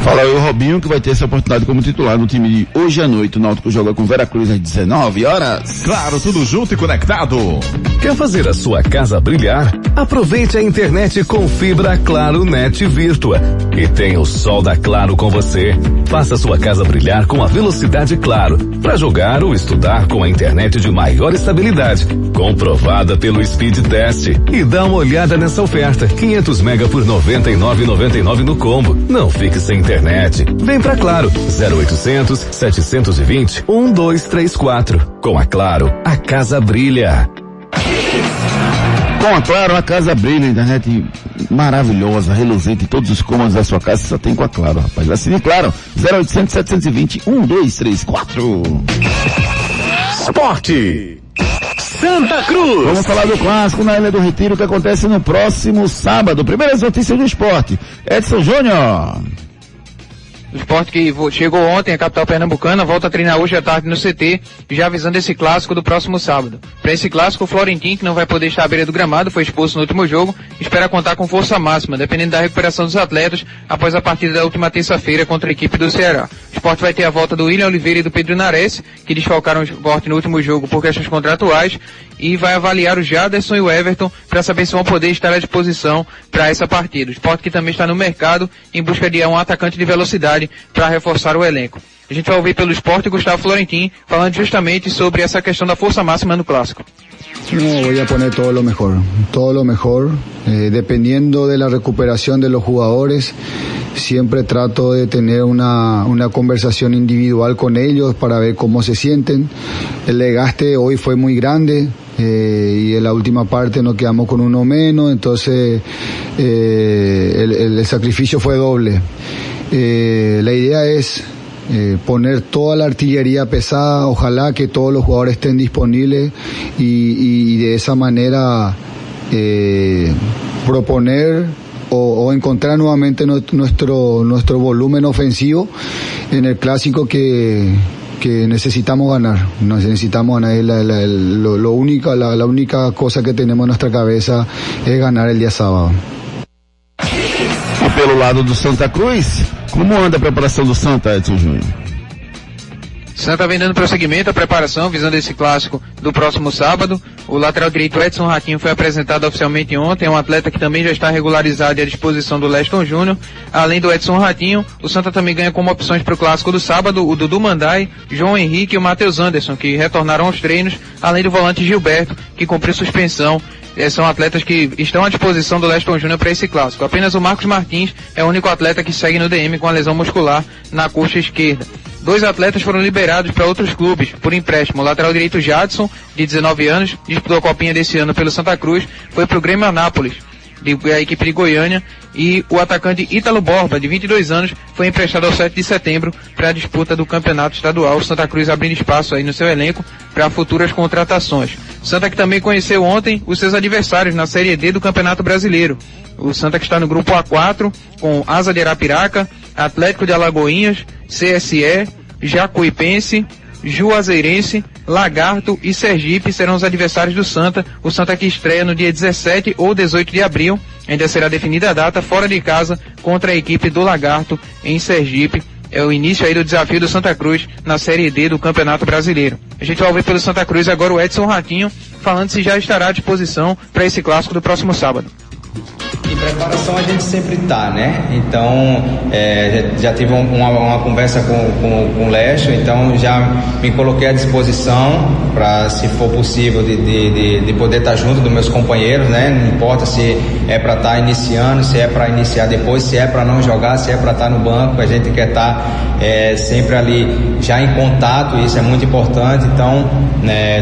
Fala aí o Robinho que vai ter essa oportunidade como titular no time de hoje à noite. O Náutico joga com Veracruz às 19 horas. Claro, tudo junto e conectado. Quer fazer a sua casa brilhar? Aproveite a internet com fibra Claro Net Virtua e tenha o sol da Claro com você. Faça sua casa brilhar com a velocidade Claro para jogar ou estudar com a internet de maior estabilidade, comprovada pelo Speed Test. E dá uma olhada nessa oferta: 500 mega por 99,99 no combo. Não fique sem internet. Vem pra Claro 0800 720 1234. Com a Claro, a casa brilha. Com a Claro, a casa brilha, internet maravilhosa, reluzente, todos os cômodos da sua casa só tem com a Claro, rapaz. Assine Claro, 0800 720 1234. Esporte. Santa Cruz. Vamos falar do clássico na Ilha do Retiro que acontece no próximo sábado. Primeiras notícias do esporte. Edson Júnior. O esporte que chegou ontem à capital pernambucana volta a treinar hoje à tarde no CT, já avisando esse clássico do próximo sábado. Para esse clássico, o Florentin, que não vai poder estar à beira do gramado, foi expulso no último jogo, espera contar com força máxima, dependendo da recuperação dos atletas após a partida da última terça-feira contra a equipe do Ceará. O esporte vai ter a volta do William Oliveira e do Pedro Nares, que desfalcaram o esporte no último jogo por questões contratuais, e vai avaliar o Jaderson e o Everton para saber se vão poder estar à disposição para essa partida. O esporte que também está no mercado em busca de um atacante de velocidade para reforçar o elenco. A gente vai ouvir pelo esporte Gustavo Florentin falando justamente sobre essa questão da força máxima no clássico. No, voy a poner todo lo mejor, todo lo mejor, eh, dependiendo de la recuperación de los jugadores. Siempre trato de tener una, una conversación individual con ellos para ver cómo se sienten. El desgaste hoy fue muy grande eh, y en la última parte nos quedamos con uno menos, entonces eh, el, sacrificio fue doble. Eh, la idea es poner toda la artillería pesada, ojalá que todos los jugadores estén disponibles y, de esa manera proponer o, o encontrar nuevamente nu- nuestro, nuestro volumen ofensivo en el clásico que, que necesitamos ganar. Necesitamos ganar. La, la- lo, lo única, la, la única cosa que tenemos en nuestra cabeza es ganar el día sábado. E pelo lado do Santa Cruz, como anda a preparação do Santa, Edson Júnior? Santa vem dando prosseguimento à preparação visando esse clássico do próximo sábado. O lateral direito Edson Ratinho foi apresentado oficialmente ontem, é um atleta que também já está regularizado e à disposição do Leston Júnior. Além do Edson Ratinho, o Santa também ganha como opções para o clássico do sábado o Dudu Mandai, João Henrique e o Matheus Anderson, que retornaram aos treinos, além do volante Gilberto, que cumpriu suspensão são atletas que estão à disposição do Leston Júnior para esse clássico. Apenas o Marcos Martins é o único atleta que segue no DM com a lesão muscular na coxa esquerda. Dois atletas foram liberados para outros clubes por empréstimo. O lateral direito Jadson, de 19 anos, disputou a copinha desse ano pelo Santa Cruz, foi para o Grêmio Anápolis, de, a equipe de Goiânia, e o atacante Ítalo Borba, de 22 anos, foi emprestado ao 7 de setembro para a disputa do campeonato estadual. Santa Cruz abrindo espaço aí no seu elenco para futuras contratações. Santa que também conheceu ontem os seus adversários na Série D do Campeonato Brasileiro. O Santa que está no grupo A4 com Asa de Arapiraca, Atlético de Alagoinhas, CSE, Jacuipense, Juazeirense, Lagarto e Sergipe serão os adversários do Santa. O Santa que estreia no dia 17 ou 18 de abril. Ainda será definida a data fora de casa contra a equipe do Lagarto em Sergipe. É o início aí do desafio do Santa Cruz na Série D do Campeonato Brasileiro. A gente vai ouvir pelo Santa Cruz agora o Edson Ratinho falando se já estará à disposição para esse clássico do próximo sábado. Preparação a gente sempre tá, né? Então, é, já, tive um, uma, uma, conversa com, com, com o Leste, então já me coloquei à disposição para, se for possível, de, de, de, de poder estar tá junto dos meus companheiros, né? Não importa se é para estar tá iniciando, se é para iniciar depois, se é para não jogar, se é para estar tá no banco, a gente quer estar tá, é, sempre ali já em contato, isso é muito importante. Então,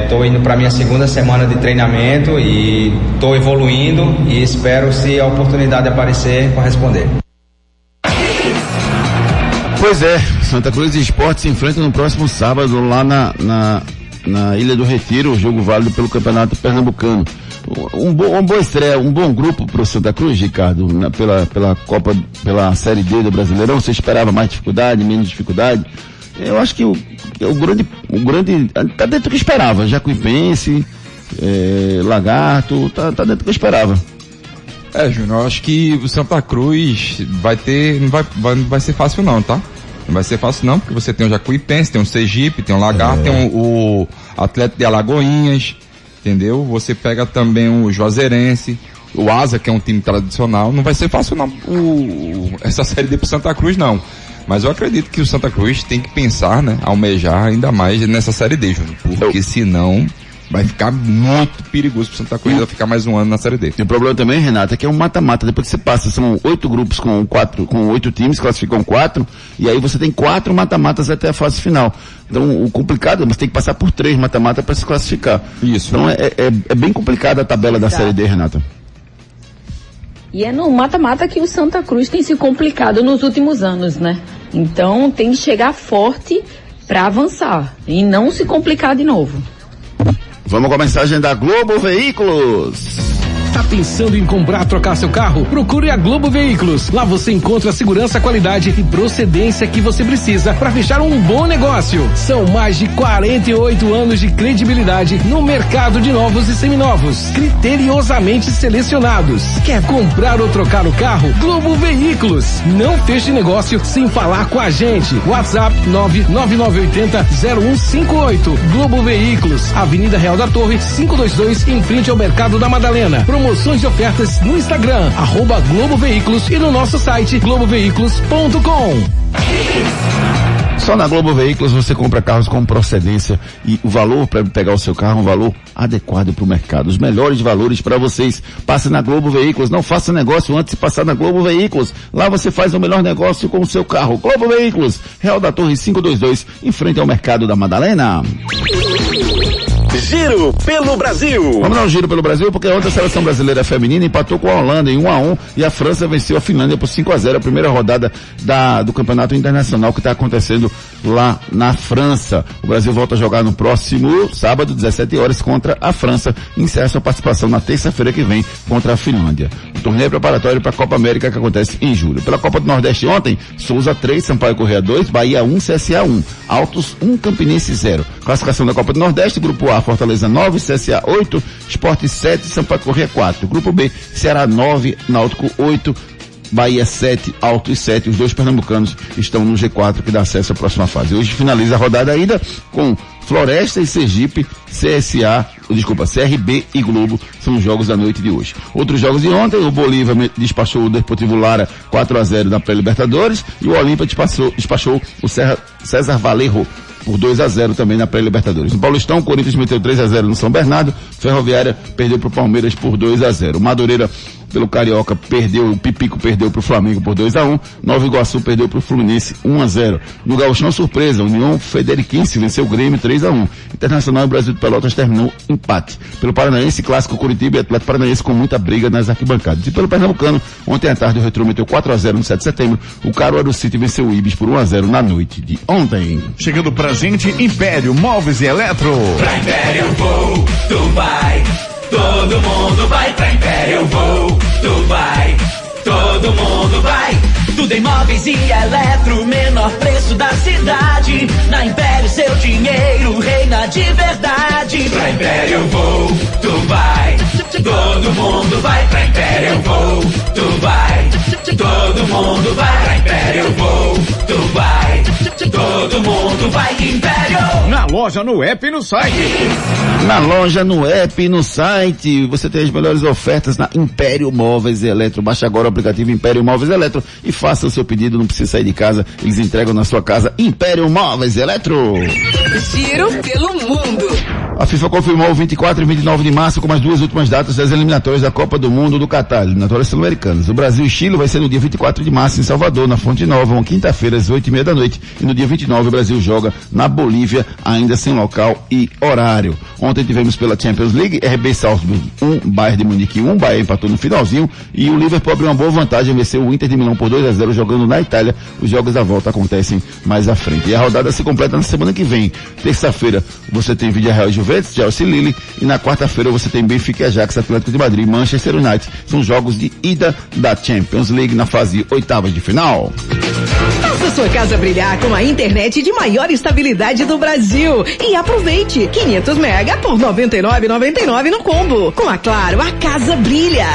estou né, indo para minha segunda semana de treinamento e estou evoluindo e espero se a oportunidade aparecer, corresponder. Pois é, Santa Cruz Esporte se enfrentam no próximo sábado lá na, na, na Ilha do Retiro, o jogo válido pelo Campeonato Pernambucano. Um, bo, uma boa estreia, um bom grupo para o Santa Cruz, Ricardo, na, pela, pela Copa, pela Série D do Brasileirão. Você esperava mais dificuldade, menos dificuldade? Eu acho que o, o grande, o grande, tá dentro do que esperava. Jacuipense, é, Lagarto, tá, tá dentro do que esperava. É, Júnior, eu acho que o Santa Cruz vai ter, não vai, vai, não vai ser fácil não, tá? Não vai ser fácil não, porque você tem o Jacuipense, tem o Sergipe, tem o Lagarto, é. tem o, o Atlético de Alagoinhas, entendeu? Você pega também o Juazeirense, o Asa, que é um time tradicional, não vai ser fácil não, o, essa série D pro Santa Cruz não. Mas eu acredito que o Santa Cruz tem que pensar, né, almejar ainda mais nessa série D, Júnior, porque senão vai ficar muito perigoso pro Santa Cruz ficar mais um ano na Série D. E o problema também, Renato, é que é um mata-mata. Depois que você passa, são oito grupos com quatro, com oito times, classificam quatro, e aí você tem quatro mata-matas até a fase final. Então, o complicado, você tem que passar por três mata-mata para se classificar. Isso. Então, é, é, é bem complicada a tabela da tá. Série D, Renata. E é no mata-mata que o Santa Cruz tem se complicado nos últimos anos, né? Então, tem que chegar forte para avançar e não se complicar de novo. Vamos com a da Globo Veículos. Tá pensando em comprar, trocar seu carro? Procure a Globo Veículos. Lá você encontra a segurança, qualidade e procedência que você precisa para fechar um bom negócio. São mais de 48 anos de credibilidade no mercado de novos e seminovos, criteriosamente selecionados. Quer comprar ou trocar o carro? Globo Veículos. Não feche negócio sem falar com a gente. WhatsApp 99980 0158. Globo Veículos, Avenida Real da Torre, 522, em frente ao Mercado da Madalena. Promo promoções e ofertas no Instagram, arroba Globo Veículos e no nosso site globoveículos.com. Só na Globo Veículos você compra carros com procedência e o valor para pegar o seu carro é um valor adequado para o mercado. Os melhores valores para vocês. Passe na Globo Veículos. Não faça negócio antes de passar na Globo Veículos. Lá você faz o melhor negócio com o seu carro. Globo Veículos, Real da Torre 522, em frente ao mercado da Madalena. Giro pelo Brasil. Vamos dar um giro pelo Brasil, porque ontem a seleção brasileira feminina empatou com a Holanda em 1 a 1 e a França venceu a Finlândia por 5 a 0 a primeira rodada da, do campeonato internacional que está acontecendo lá na França. O Brasil volta a jogar no próximo sábado, 17 horas, contra a França. Encerra sua participação na terça-feira que vem contra a Finlândia. O torneio é preparatório para a Copa América que acontece em julho. Pela Copa do Nordeste ontem, Souza 3, Sampaio Correia 2, Bahia 1, CSA 1, Altos 1, Campinense 0. Classificação da Copa do Nordeste, Grupo A, Fortaleza 9, CSA 8, Esporte 7, Sampaio Correia 4. Grupo B, Ceará 9, Náutico 8, Bahia 7, Alto e 7. Os dois pernambucanos estão no G4 que dá acesso à próxima fase. Hoje finaliza a rodada ainda com Floresta e Sergipe, CSA, desculpa, CRB e Globo são os jogos da noite de hoje. Outros jogos de ontem, o Bolívar despachou o Deportivo Lara 4 a 0 na pré-Libertadores e o Olímpia despachou, despachou o Serra, César Valerro por 2 a 0 também na pré-Libertadores. No Paulistão, o Corinthians meteu 3 a 0 no São Bernardo, Ferroviária perdeu para o Palmeiras por 2 a 0. Madureira pelo Carioca perdeu, o Pipico perdeu para o Flamengo por 2 a 1 Nova Iguaçu perdeu para o Fluminense 1 a 0 No Gauchão, surpresa, União Federiquense venceu o Grêmio 3 a 1 Internacional e Brasil de Pelotas terminou empate. Pelo Paranaense, clássico Curitiba e Atlético Paranaense com muita briga nas arquibancadas. E pelo Pernambucano, ontem à tarde o Retrô meteu 4 a 0 no 7 de setembro. O Caruaru City venceu o Ibis por 1 a 0 na noite de ontem. Chegando pra gente, Império Móveis e Eletro. Pra Império vou, tu vai. Todo mundo vai pra Império Vou, tu vai, todo mundo vai. Tudo em móveis e eletro, menor preço da cidade. Na Império seu dinheiro reina de verdade. Pra Império Vou, tu vai, todo mundo vai pra Império Vou, tu vai, todo mundo vai pra Império Vou, tu vai, todo mundo vai Império. Na loja, no app e no site. Na loja, no app e no site, você tem as melhores ofertas na Império Móveis e Eletro. Baixe agora o aplicativo Império Móveis e Eletro e faça o seu pedido, não precisa sair de casa, eles entregam na sua casa Império Móveis e Eletro. Giro pelo mundo. A FIFA confirmou 24 e 29 de março como as duas últimas datas das eliminatórias da Copa do Mundo do Catar, eliminatórias sul-americanas. O Brasil e Chile vai ser no dia 24 de março em Salvador, na Fonte Nova, uma quinta-feira às 8 e meia da noite. E no dia 29 o Brasil joga na Bolívia, ainda sem local e horário. Ontem tivemos pela Champions League, RB Salzburg 1, Bayern de Munique 1, Bahia empatou no finalzinho e o Liverpool abriu uma boa vantagem, venceu o Inter de Milão por 2 a 0 jogando na Itália. Os jogos da volta acontecem mais à frente. E a rodada se completa na semana que vem. Terça-feira você tem Vídeo Real e Juventus, Chelsea Lille e na quarta-feira você tem Benfica e Ajax, Atlético de Madrid, Manchester United. São jogos de ida da Champions League na fase oitavas de final. Faça sua casa brilhar com a internet de maior estabilidade do Brasil e aproveite 500 mega por 99,99 no combo. Com a Claro, a casa brilha.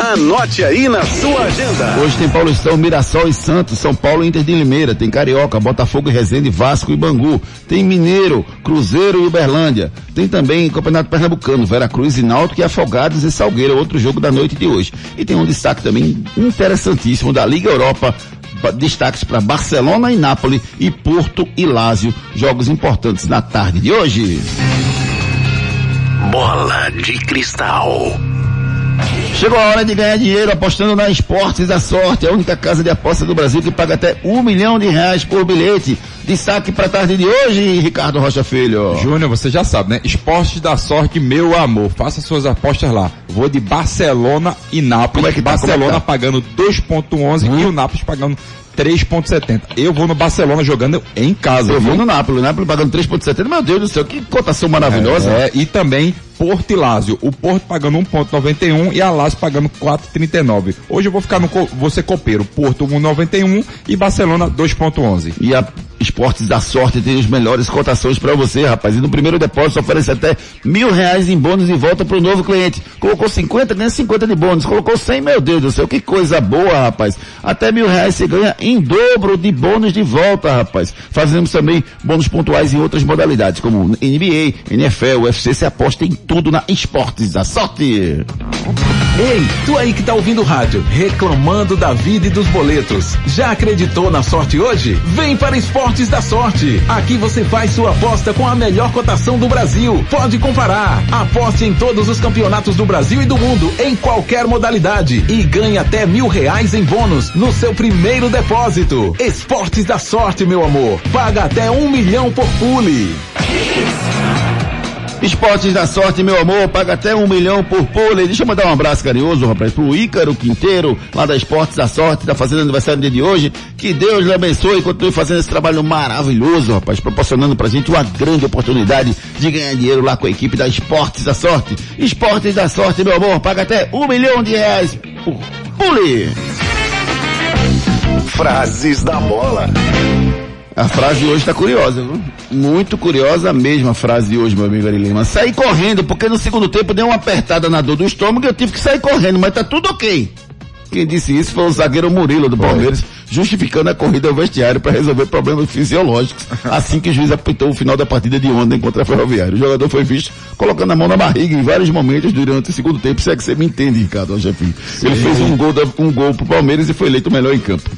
Anote aí na sua agenda. Hoje tem Paulistão, Mirassol e Santos, São Paulo e Inter de Limeira, tem Carioca, Botafogo e Resende, Vasco e Bangu, tem Mineiro, Cruzeiro e Uberlândia, tem também Campeonato Pernambucano, Veracruz e Náutico e Afogados e Salgueiro, outro jogo da noite de hoje. E tem um destaque também interessantíssimo da Liga Europa, destaques para Barcelona e Nápoles e Porto e Lásio, jogos importantes na tarde de hoje. Bola de cristal. Chegou a hora de ganhar dinheiro apostando na Esportes da Sorte, a única casa de aposta do Brasil que paga até um milhão de reais por bilhete. Destaque para a tarde de hoje, Ricardo Rocha Filho. Júnior, você já sabe, né? Esportes da Sorte, meu amor. Faça suas apostas lá. Vou de Barcelona e Nápoles. Como é que tá? Barcelona é que tá? pagando 2.11 e o Nápoles pagando 3.70. Eu vou no Barcelona jogando em casa. Eu vou viu? no Nápoles, Nápoles pagando 3,70. Meu Deus do céu, que cotação maravilhosa. É, e também Porto e Lázio. O Porto pagando 1,91 e a Lázio pagando 4,39. Hoje eu vou ficar no vou ser copeiro. Porto 1,91 e Barcelona 2,11. E a Esportes da Sorte tem as melhores cotações para você, rapaz. E no primeiro depósito oferece até mil reais em bônus e volta para o novo cliente. Colocou 50, ganha 50 de bônus. Colocou 100, meu Deus do céu, que coisa boa, rapaz. Até mil reais você ganha em dobro de bônus de volta, rapaz. Fazemos também bônus pontuais em outras modalidades, como NBA, NFL, UFC. Você aposta em tudo na Esportes da Sorte. Ei, tu aí que tá ouvindo o rádio, reclamando da vida e dos boletos. Já acreditou na sorte hoje? Vem para Esportes da Sorte. Aqui você faz sua aposta com a melhor cotação do Brasil. Pode comparar. Aposte em todos os campeonatos do Brasil e do mundo, em qualquer modalidade. E ganhe até mil reais em bônus no seu primeiro depósito. Esportes da Sorte, meu amor. Paga até um milhão por pule. Esportes da Sorte, meu amor, paga até um milhão por pole. Deixa eu mandar um abraço carinhoso, rapaz, pro Ícaro Quinteiro, lá da Esportes da Sorte, tá fazendo aniversário dia de hoje. Que Deus lhe abençoe e continue fazendo esse trabalho maravilhoso, rapaz, proporcionando pra gente uma grande oportunidade de ganhar dinheiro lá com a equipe da Esportes da Sorte. Esportes da Sorte, meu amor, paga até um milhão de reais por pule. Frases da bola. A frase de hoje tá curiosa, viu? Muito curiosa mesmo a frase de hoje, meu amigo Ari Lima. Saí correndo, porque no segundo tempo deu uma apertada na dor do estômago e eu tive que sair correndo, mas tá tudo ok. Quem disse isso foi o zagueiro Murilo do Palmeiras, justificando a corrida ao vestiário para resolver problemas fisiológicos, assim que o juiz apitou o final da partida de ontem contra a Ferroviária. O jogador foi visto colocando a mão na barriga em vários momentos durante o segundo tempo, se é que você me entende, Ricardo Jefinho. Ele fez um gol, um gol pro Palmeiras e foi eleito o melhor em campo.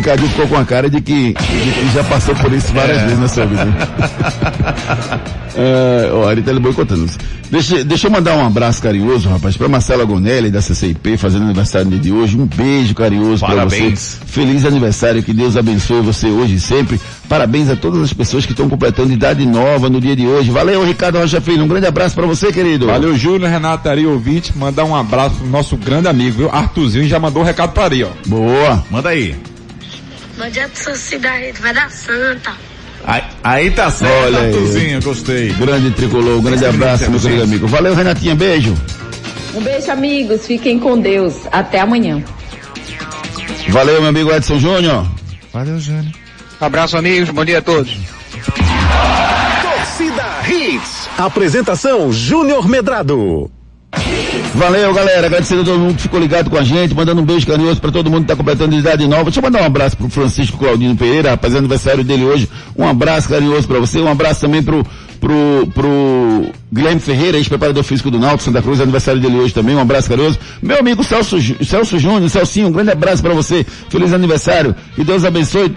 Ricardinho ficou com a cara de que, de que já passou por isso várias É. vezes na sua vida. É, ó, ele tá lhe boicotando. Deixa, deixa eu mandar um abraço carinhoso, rapaz, pra Marcela Gonelli, da CCIP, fazendo aniversário no dia de hoje. Um beijo carinhoso pra Parabéns. você. Feliz aniversário, que Deus abençoe você hoje e sempre. Parabéns a todas as pessoas que estão completando idade nova no dia de hoje. Valeu, Ricardo Rocha Filho. Um grande abraço pra você, querido. Valeu, Júnior, Renato, Ari, ouvinte. Mandar um abraço pro nosso grande amigo, viu? Arthurzinho já mandou um recado para Ari, ó. Boa. Manda aí. Bom dia pra sociedade, vai dar santa. Aí, aí tá certo, Olha aí. Arthurzinho, gostei. Grande tricolor, um grande abraço, meu querido amigo. Valeu, Renatinha, beijo. Um beijo, amigos. Fiquem com Deus. Até amanhã. Valeu, meu amigo Edson Júnior. Valeu, Júnior. Abraço, amigos. Bom dia a todos. Torcida Hits. Apresentação Júnior Medrado. Valeu, galera. Agradecendo a todo mundo que ficou ligado com a gente, mandando um beijo carinhoso pra todo mundo que tá completando de idade nova. Deixa eu mandar um abraço pro Francisco Claudino Pereira, rapaz, é aniversário dele hoje. Um abraço carinhoso pra você, um abraço também pro, pro, pro Guilherme Ferreira, ex-preparador físico do Náutico, Santa Cruz, aniversário dele hoje também, um abraço carinhoso. Meu amigo Celso, Celso Júnior, Celcinho, um grande abraço pra você. Feliz aniversário. Que Deus abençoe